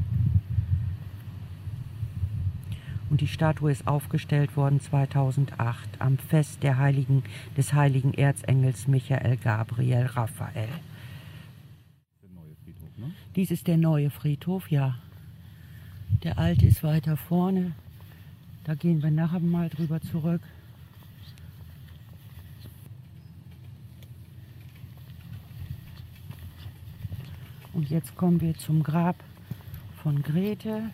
Und die Statue ist aufgestellt worden 2008 am Fest der heiligen, des heiligen Erzengels Michael Gabriel Raphael. Der neue Friedhof, ne? Dies ist der neue Friedhof, ja. Der alte ist weiter vorne. Da gehen wir nachher mal drüber zurück. Und jetzt kommen wir zum Grab von Grete.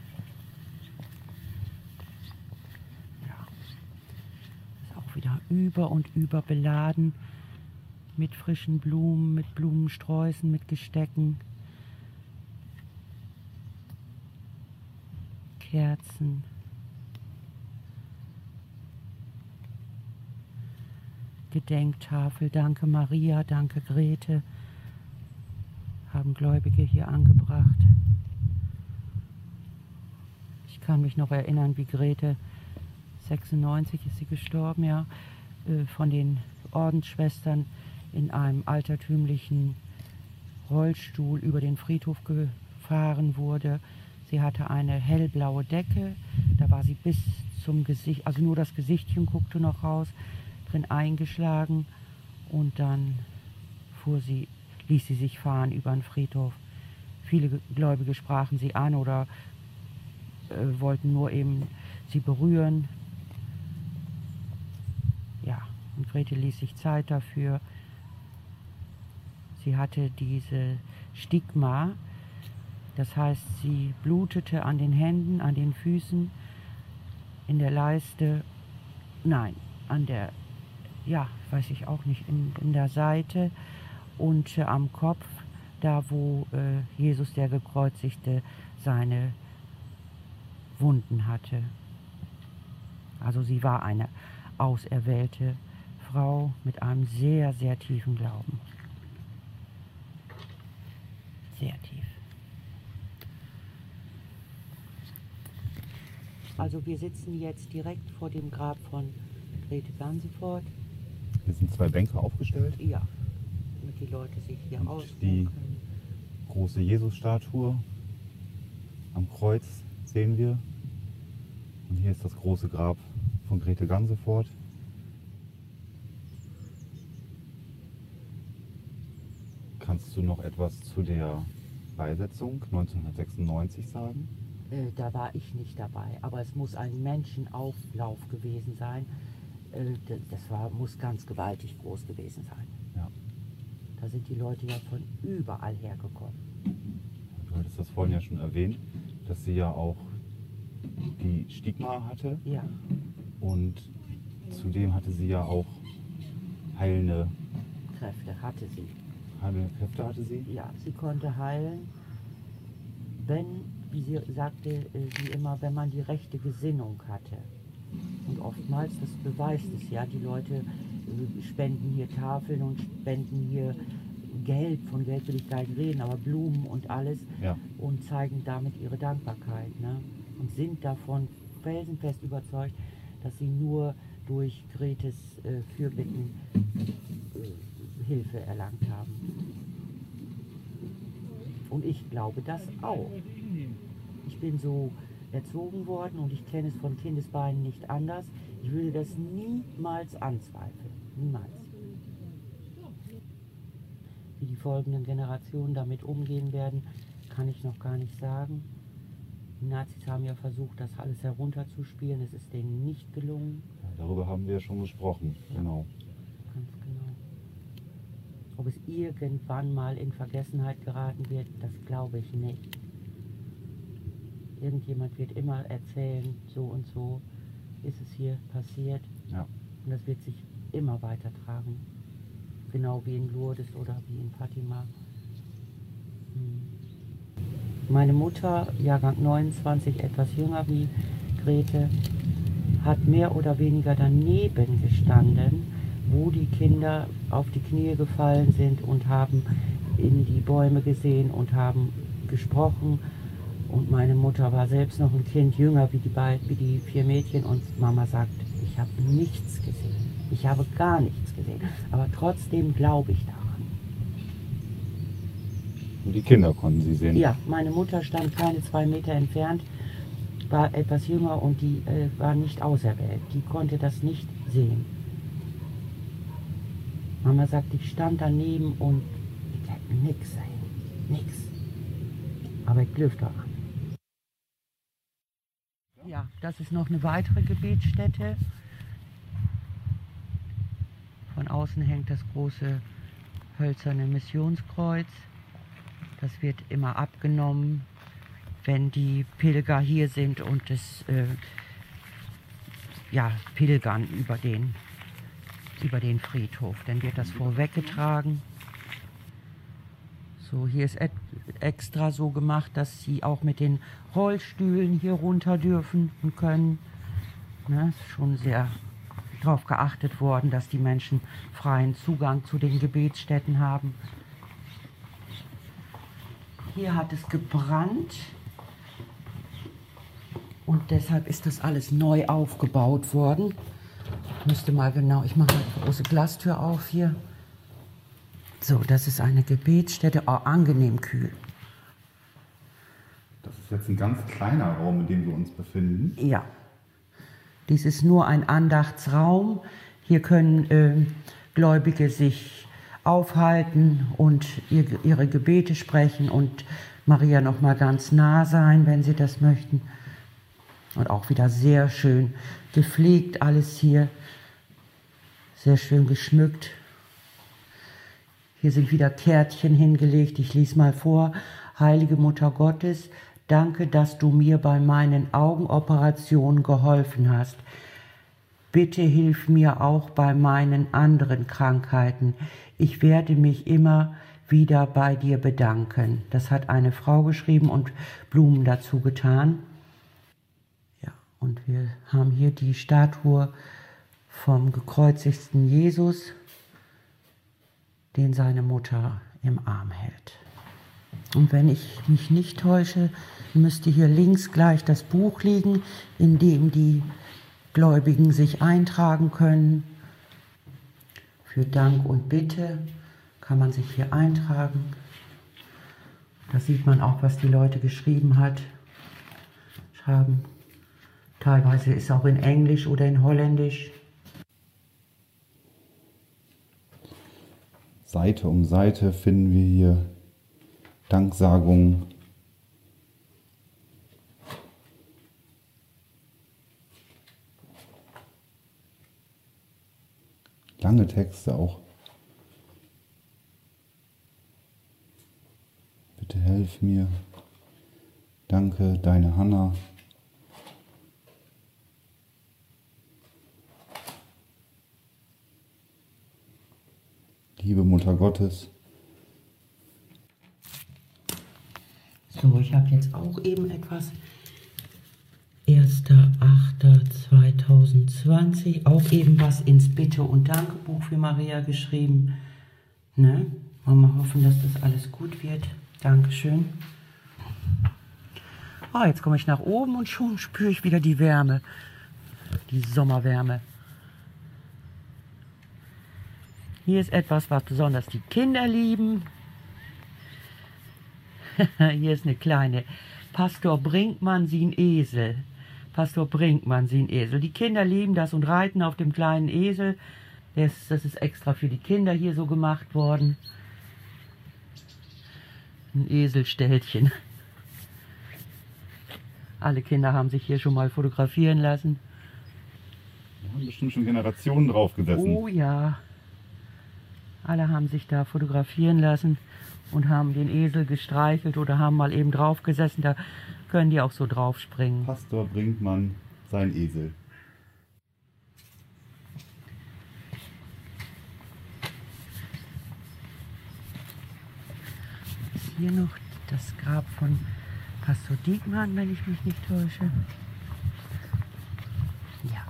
Ja, ist auch wieder über und über beladen mit frischen Blumen, mit Blumensträußen, mit Gestecken, Kerzen. Gedenktafel, danke Maria, danke Grete haben Gläubige hier angebracht. Ich kann mich noch erinnern, wie Grete, 96 ist sie gestorben, ja, von den Ordensschwestern in einem altertümlichen Rollstuhl über den Friedhof gefahren wurde. Sie hatte eine hellblaue Decke, da war sie bis zum Gesicht, also nur das Gesichtchen guckte noch raus, drin eingeschlagen und dann fuhr sie ließ sie sich fahren über den Friedhof. Viele Gläubige sprachen sie an oder äh, wollten nur eben sie berühren. Und Grete ließ sich Zeit dafür. Sie hatte diese Stigma, das heißt, sie blutete an den Händen, an den Füßen, in der Leiste, nein, an der, ja, weiß ich auch nicht, in, in der Seite und äh, am Kopf, da wo äh, Jesus der Gekreuzigte seine Wunden hatte. Also sie war eine auserwählte Frau mit einem sehr, sehr tiefen Glauben. Sehr tief. Also wir sitzen jetzt direkt vor dem Grab von Grete Gansefort. Hier sind zwei Bänke aufgestellt. Ja, damit die Leute sich hier Und die können. große Jesus-Statue am Kreuz sehen wir. Und hier ist das große Grab von Grete Gansefort. Kannst du noch etwas zu der Beisetzung 1996 sagen? Äh, da war ich nicht dabei, aber es muss ein Menschenauflauf gewesen sein. Äh, das war, muss ganz gewaltig groß gewesen sein. Ja. Da sind die Leute ja von überall hergekommen. Du hattest das vorhin ja schon erwähnt, dass sie ja auch die Stigma hatte Ja, und zudem hatte sie ja auch heilende, Kräfte hatte sie. Heilende Kräfte hatte sie. Ja, sie konnte heilen, wenn, wie sie sagte äh, sie immer, wenn man die rechte Gesinnung hatte. Und oftmals, das beweist es ja, die Leute äh, spenden hier Tafeln und spenden hier Geld, von Geld will ich gar nicht reden, aber Blumen und alles Ja. und zeigen damit ihre Dankbarkeit. Ne? Und sind davon felsenfest überzeugt, dass sie nur durch Gretes äh, Fürbitten äh, Hilfe erlangt haben. Und ich glaube das auch. Ich bin so erzogen worden und ich kenne es von Kindesbeinen nicht anders. Ich würde das niemals anzweifeln. Niemals. Wie die folgenden Generationen damit umgehen werden, kann ich noch gar nicht sagen. Die Nazis haben ja versucht, das alles herunterzuspielen. Es ist denen nicht gelungen. Darüber haben wir schon gesprochen, genau. Ob es irgendwann mal in Vergessenheit geraten wird, das glaube ich nicht. Irgendjemand wird immer erzählen, so und so ist es hier passiert. Ja. Und das wird sich immer weitertragen. Genau wie in Lourdes oder wie in Fatima. Hm. Meine Mutter, Jahrgang 29, etwas jünger wie Grete, hat mehr oder weniger daneben gestanden, wo die Kinder auf die Knie gefallen sind und haben in die Bäume gesehen und haben gesprochen. Und meine Mutter war selbst noch ein Kind jünger wie die, beiden, wie die vier Mädchen und Mama sagt, ich habe nichts gesehen. Ich habe gar nichts gesehen. Aber trotzdem glaube ich daran. Und die Kinder konnten sie sehen. Ja, meine Mutter stand keine zwei Meter entfernt, war etwas jünger und die äh, war nicht auserwählt. Die konnte das nicht sehen. Mama sagt, ich stand daneben und ich hätte nichts sehen. Nix. Aber ich glaube daran. Ja, das ist noch eine weitere Gebetsstätte. Von außen hängt das große hölzerne Missionskreuz. Das wird immer abgenommen, wenn die Pilger hier sind und es äh, ja, pilgern über den, über den Friedhof. Dann wird das vorweggetragen. So, hier ist extra so gemacht, dass sie auch mit den Rollstühlen hier runter dürfen und können. Ne, ist schon sehr darauf geachtet worden, dass die Menschen freien Zugang zu den Gebetsstätten haben. Hier hat es gebrannt und deshalb ist das alles neu aufgebaut worden. Ich müsste mal genau, ich mache mal die große Glastür auf hier. So, das ist eine Gebetsstätte, oh, angenehm kühl. Das ist jetzt ein ganz kleiner Raum, in dem wir uns befinden. Ja. Dies ist nur ein Andachtsraum. Hier können äh, Gläubige sich aufhalten und ihr, ihre Gebete sprechen und Maria noch mal ganz nah sein, wenn sie das möchten. Und auch wieder sehr schön gepflegt alles hier, sehr schön geschmückt. Hier sind wieder Kärtchen hingelegt. Ich lese mal vor. Heilige Mutter Gottes, danke, dass du mir bei meinen Augenoperationen geholfen hast. Bitte hilf mir auch bei meinen anderen Krankheiten. Ich werde mich immer wieder bei dir bedanken. Das hat eine Frau geschrieben und Blumen dazu getan. Ja, und wir haben hier die Statue vom gekreuzigten Jesus, den seine Mutter im Arm hält. Und wenn ich mich nicht täusche, müsste hier links gleich das Buch liegen, in dem die Gläubigen sich eintragen können. Für Dank und Bitte kann man sich hier eintragen. Da sieht man auch, was die Leute geschrieben hat, haben. Teilweise ist auch in Englisch oder in Holländisch. Seite um Seite finden wir hier Danksagungen. Lange Texte auch. Bitte helf mir. Danke, deine Hanna. Liebe Mutter Gottes. So, ich habe jetzt auch eben etwas. 1.8.2020, auch eben was ins Bitte- und Dankebuch für Maria geschrieben. Ne? Wollen wir hoffen, dass das alles gut wird. Dankeschön. Ah, jetzt komme ich nach oben und schon spüre ich wieder die Wärme. Die Sommerwärme. Hier ist etwas, was besonders die Kinder lieben. Hier ist eine kleine Pastor Brinkmann, sie ein Esel. Pastor Brinkmann, sie ein Esel. Die Kinder lieben das und reiten auf dem kleinen Esel. Das, das ist extra für die Kinder hier so gemacht worden. Ein Eselställchen. Alle Kinder haben sich hier schon mal fotografieren lassen. Da haben bestimmt schon Generationen drauf gesessen. Oh ja. Alle haben sich da fotografieren lassen und haben den Esel gestreichelt oder haben mal eben drauf gesessen. Da können die auch so drauf springen. Pastor Brinkmann, sein Esel. Ist hier noch das Grab von Pastor Diekmann, wenn ich mich nicht täusche. Ja.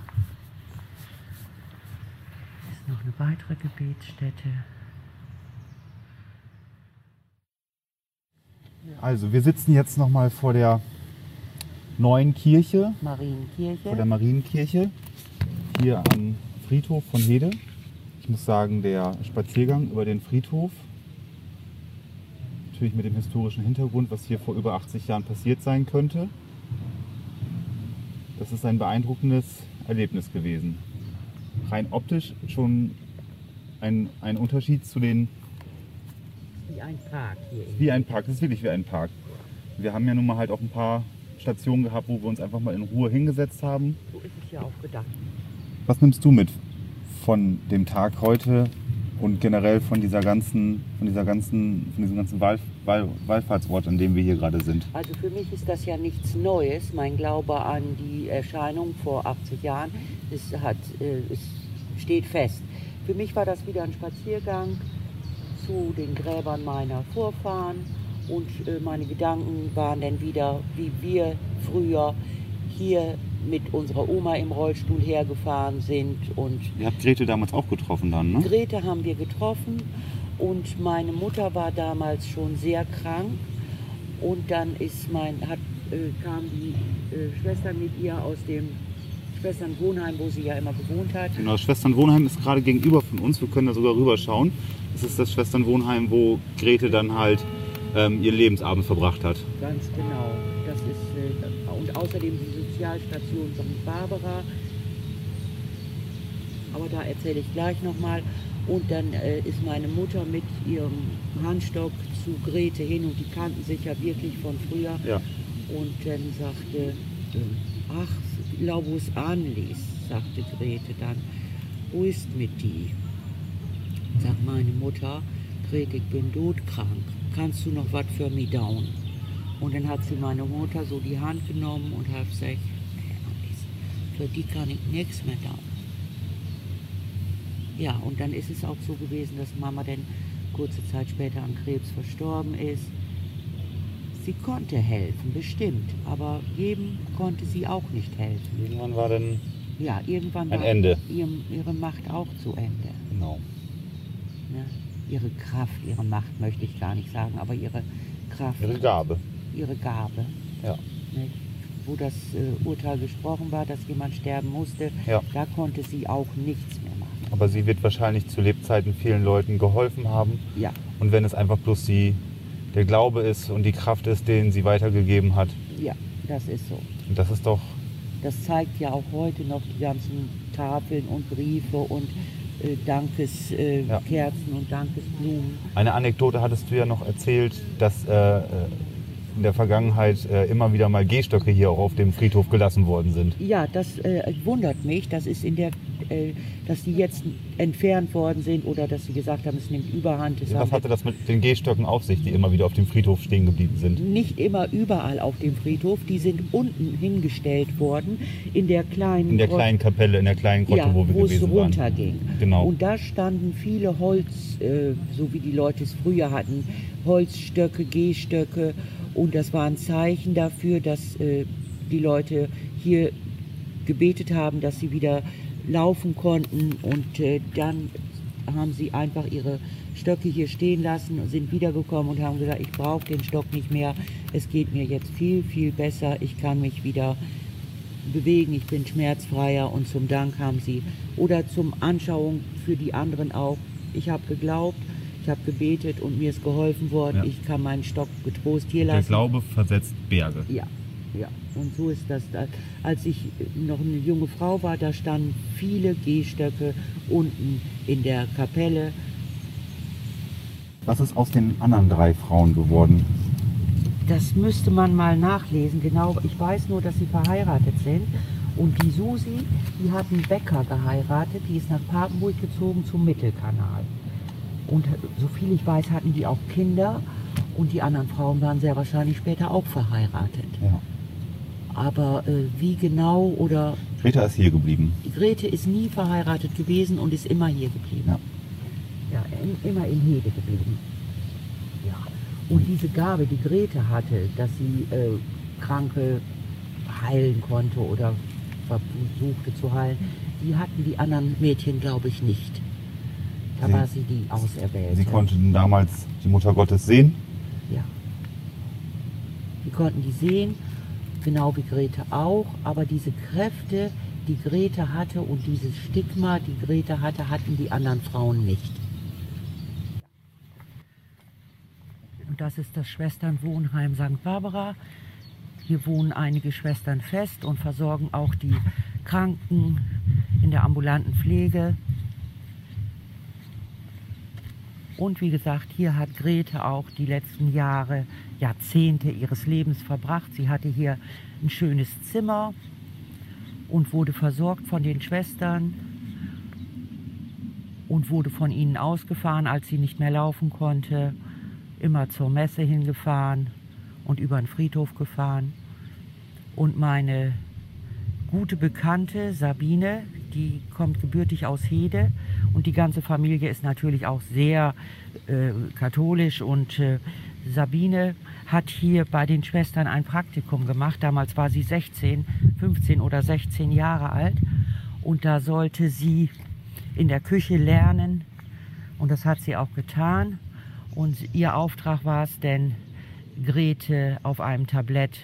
Ist noch eine weitere Gebetsstätte. Also, wir sitzen jetzt nochmal vor der neuen Kirche, Marienkirche. vor der Marienkirche, hier am Friedhof von Hede. Ich muss sagen, der Spaziergang über den Friedhof, natürlich mit dem historischen Hintergrund, was hier vor über 80 Jahren passiert sein könnte, das ist ein beeindruckendes Erlebnis gewesen. Rein optisch schon ein, ein Unterschied zu den Wie ein Park hier. wie ein Park. Das ist wirklich wie ein Park. Wir haben ja nun mal halt auch ein paar Stationen gehabt, wo wir uns einfach mal in Ruhe hingesetzt haben. So ist es ja auch gedacht. Was nimmst du mit von dem Tag heute und generell von dieser ganzen, von dieser ganzen, von diesem ganzen Wall, Wall, Wallfahrtsort, an dem wir hier gerade sind? Also für mich ist das ja nichts Neues. Mein Glaube an die Erscheinung vor 80 Jahren es hat, äh, es steht fest. Für mich war das wieder ein Spaziergang zu den Gräbern meiner Vorfahren und äh, meine Gedanken waren dann wieder, wie wir früher hier mit unserer Oma im Rollstuhl hergefahren sind und Ihr habt Grete damals auch getroffen dann, ne? Grete haben wir getroffen und meine Mutter war damals schon sehr krank und dann ist mein, hat, äh, kamen die äh, Schwestern mit ihr aus dem Schwesternwohnheim, wo sie ja immer gewohnt hat. Genau, das Schwesternwohnheim ist gerade gegenüber von uns. Wir können da sogar rüberschauen. Das ist das Schwesternwohnheim, wo Grete dann halt ähm, ihren Lebensabend verbracht hat. Ganz genau. Das ist, äh, und außerdem die Sozialstation St. Barbara. Aber da erzähle ich gleich nochmal. Und dann äh, ist meine Mutter mit ihrem Handstock zu Grete hin und die kannten sich ja wirklich von früher. Ja. Und dann sagte, äh, ach, lau wo es anliest, sagte Grete dann, wo ist mit die? Sagt meine Mutter, Grete, ich bin todkrank, kannst du noch was für mich down? Und dann hat sie meine Mutter so die Hand genommen und hat gesagt, für die kann ich nichts mehr down. Ja, und dann ist es auch so gewesen, dass Mama dann kurze Zeit später an Krebs verstorben ist. Sie konnte helfen, bestimmt, aber jedem konnte sie auch nicht helfen. Irgendwann war dann Ja, irgendwann Ein war Ende. Ihrem, ihre Macht auch zu Ende. genau. Ne? Ihre Kraft, ihre Macht möchte ich gar nicht sagen, aber ihre Kraft, ihre Gabe. Ihre Gabe. Ja. Nicht? Wo das äh, Urteil gesprochen war, dass jemand sterben musste, Ja. da konnte sie auch nichts mehr machen. Aber sie wird wahrscheinlich zu Lebzeiten vielen Leuten geholfen haben. Ja, Und wenn es einfach bloß die, der Glaube ist und die Kraft ist, den sie weitergegeben hat, ja, das ist so. und das ist doch Das zeigt ja auch heute noch die ganzen Tafeln und Briefe und äh, Dankeskerzen äh, Ja. Und Dankesblumen. Eine Anekdote hattest du ja noch erzählt, dass äh, äh, in der Vergangenheit äh, immer wieder mal Gehstöcke hier auch auf dem Friedhof gelassen worden sind. Ja, das äh, wundert mich. Das ist in der, äh, dass die jetzt entfernt worden sind oder dass sie gesagt haben, es nimmt Überhand. Das Was hatte das mit den Gehstöcken auf sich, die immer wieder auf dem Friedhof stehen geblieben sind? nicht immer überall auf dem Friedhof. Die sind unten hingestellt worden in der kleinen In der kleinen Kapelle, in der kleinen Grotte, ja, wo wir wo es gewesen waren. runterging. Genau. Und da standen viele Holz, äh, so wie die Leute es früher hatten, Holzstöcke, Gehstöcke. Und das war ein Zeichen dafür, dass äh, die Leute hier gebetet haben, dass sie wieder laufen konnten. Und äh, dann haben sie einfach ihre Stöcke hier stehen lassen und sind wiedergekommen und haben gesagt, ich brauche den Stock nicht mehr. Es geht mir jetzt viel, viel besser. Ich kann mich wieder bewegen, ich bin schmerzfreier und zum Dank haben sie oder zum Anschauung für die anderen auch. Ich habe geglaubt, ich habe gebetet und mir ist geholfen worden. Ja. Ich kann meinen Stock getrost hier Der lassen. Glaube versetzt Berge. Ja, ja. Und so ist das. da. Als ich noch eine junge Frau war, da standen viele Gehstöcke unten in der Kapelle. Was ist aus den anderen drei Frauen geworden? das müsste man mal nachlesen. Genau, ich weiß nur, dass sie verheiratet sind. Und die Susi, die hat einen Bäcker geheiratet, die ist nach Papenburg gezogen zum Mittelkanal. Und so viel ich weiß, hatten die auch Kinder und die anderen Frauen waren sehr wahrscheinlich später auch verheiratet. Ja. Aber äh, wie genau oder Greta ist hier geblieben. Grete ist nie verheiratet gewesen und ist immer hier geblieben. Ja. Ja, in, immer in Hede geblieben. Ja. Und diese Gabe, die Grete hatte, dass sie äh, Kranke heilen konnte oder versuchte zu heilen, die hatten die anderen Mädchen, glaube ich, nicht. Da Sie- war sie die Auserwählte. Sie konnten damals die Mutter Gottes sehen. Ja. Die konnten die sehen, genau wie Grete auch, aber diese Kräfte, die Grete hatte und dieses Stigma, die Grete hatte, hatten die anderen Frauen nicht. Und das ist das Schwesternwohnheim St. Barbara. Hier wohnen einige Schwestern fest und versorgen auch die Kranken in der ambulanten Pflege. Und wie gesagt, hier hat Grete auch die letzten Jahre, Jahrzehnte ihres Lebens verbracht. Sie hatte hier ein schönes Zimmer und wurde versorgt von den Schwestern und wurde von ihnen ausgefahren, als sie nicht mehr laufen konnte. Immer zur Messe hingefahren und über den Friedhof gefahren. Und meine gute Bekannte Sabine, die kommt gebürtig aus Hede und die ganze Familie ist natürlich auch sehr äh, katholisch und äh, Sabine hat hier bei den Schwestern ein Praktikum gemacht. Damals war sie 16, 15 oder 16 Jahre alt und da sollte sie in der Küche lernen und das hat sie auch getan und ihr Auftrag war es denn, Grete auf einem Tablett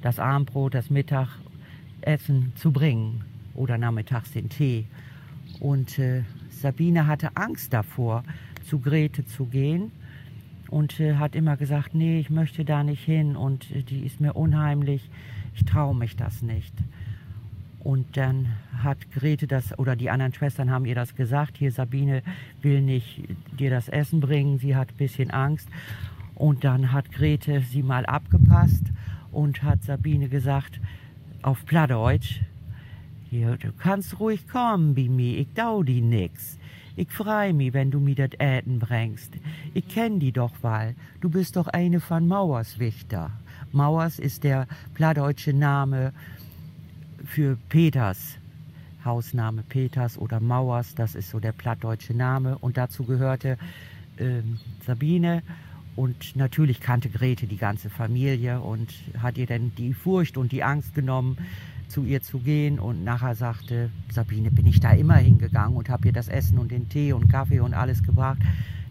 das Abendbrot, das Mittagessen zu bringen oder nachmittags den Tee. Und äh, Sabine hatte Angst davor, zu Grete zu gehen und äh, hat immer gesagt, nee, ich möchte da nicht hin und äh, die ist mir unheimlich, ich traue mich das nicht. Und dann hat Grete das, oder die anderen Schwestern haben ihr das gesagt, hier Sabine will nicht dir das Essen bringen, sie hat ein bisschen Angst. Und dann hat Grete sie mal abgepasst und hat Sabine gesagt, auf Plattdeutsch, hier, du kannst ruhig kommen bei mir, ich dau die nix. Ich freu mich, wenn du mir das Äten bringst. Ich kenn die doch weil. Du bist doch eine von Mauers Wichter. Mauers ist der plattdeutsche Name für Peters. Hausname Peters oder Mauers, das ist so der plattdeutsche Name. Und dazu gehörte ähm, Sabine. Und natürlich kannte Grete die ganze Familie und hat ihr dann die Furcht und die Angst genommen, zu ihr zu gehen. Und nachher sagte Sabine, bin ich da immer hingegangen und habe ihr das Essen und den Tee und Kaffee und alles gebracht.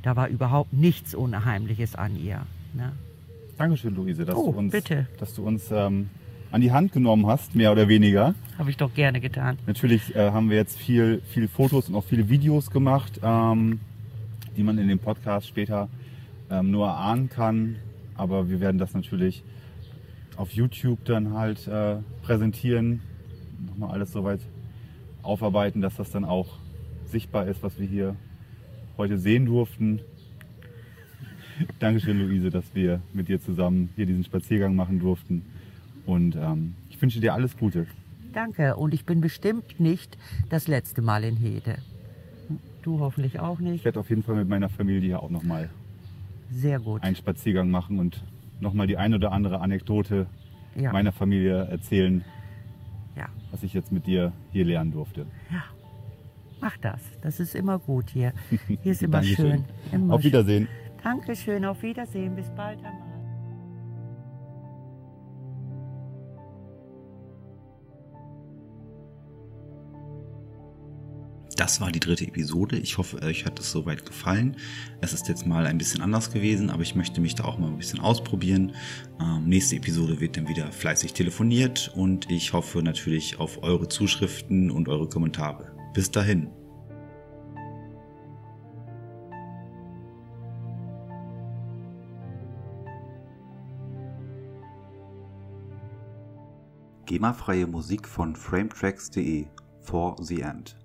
Da war überhaupt nichts Unheimliches an ihr. Ne? Dankeschön, Luise, dass Oh, du uns, bitte. Dass du uns ähm, an die Hand genommen hast, mehr oder weniger. Habe ich doch gerne getan. Natürlich äh, haben wir jetzt viel, viel Fotos und auch viele Videos gemacht, ähm, die man in dem Podcast später ähm, nur erahnen kann. Aber wir werden das natürlich auf YouTube dann halt äh, präsentieren, nochmal alles soweit aufarbeiten, dass das dann auch sichtbar ist, was wir hier heute sehen durften. Dankeschön, Luise, dass wir mit dir zusammen hier diesen Spaziergang machen durften. Und ähm, ich wünsche dir alles Gute. Danke. Und ich bin bestimmt nicht das letzte Mal in Hede. Du hoffentlich auch Ich nicht. werde auf jeden Fall mit meiner Familie auch nochmal Sehr gut. einen Spaziergang machen und nochmal die ein oder andere Anekdote Ja. meiner Familie erzählen, Ja. was ich jetzt mit dir hier lernen durfte. Mach das. Das ist immer gut hier. Hier ist immer schön. Immer Auf Wiedersehen. Schön. Dankeschön. Auf Wiedersehen. Bis bald einmal. Das war die dritte Episode. Ich hoffe, euch hat es soweit gefallen. Es ist jetzt mal ein bisschen anders gewesen, aber ich möchte mich da auch mal ein bisschen ausprobieren. Ähm, nächste Episode wird dann wieder fleißig telefoniert und ich hoffe natürlich auf eure Zuschriften und eure Kommentare. Bis dahin. GEMA-freie Musik von frametracks.de For the End.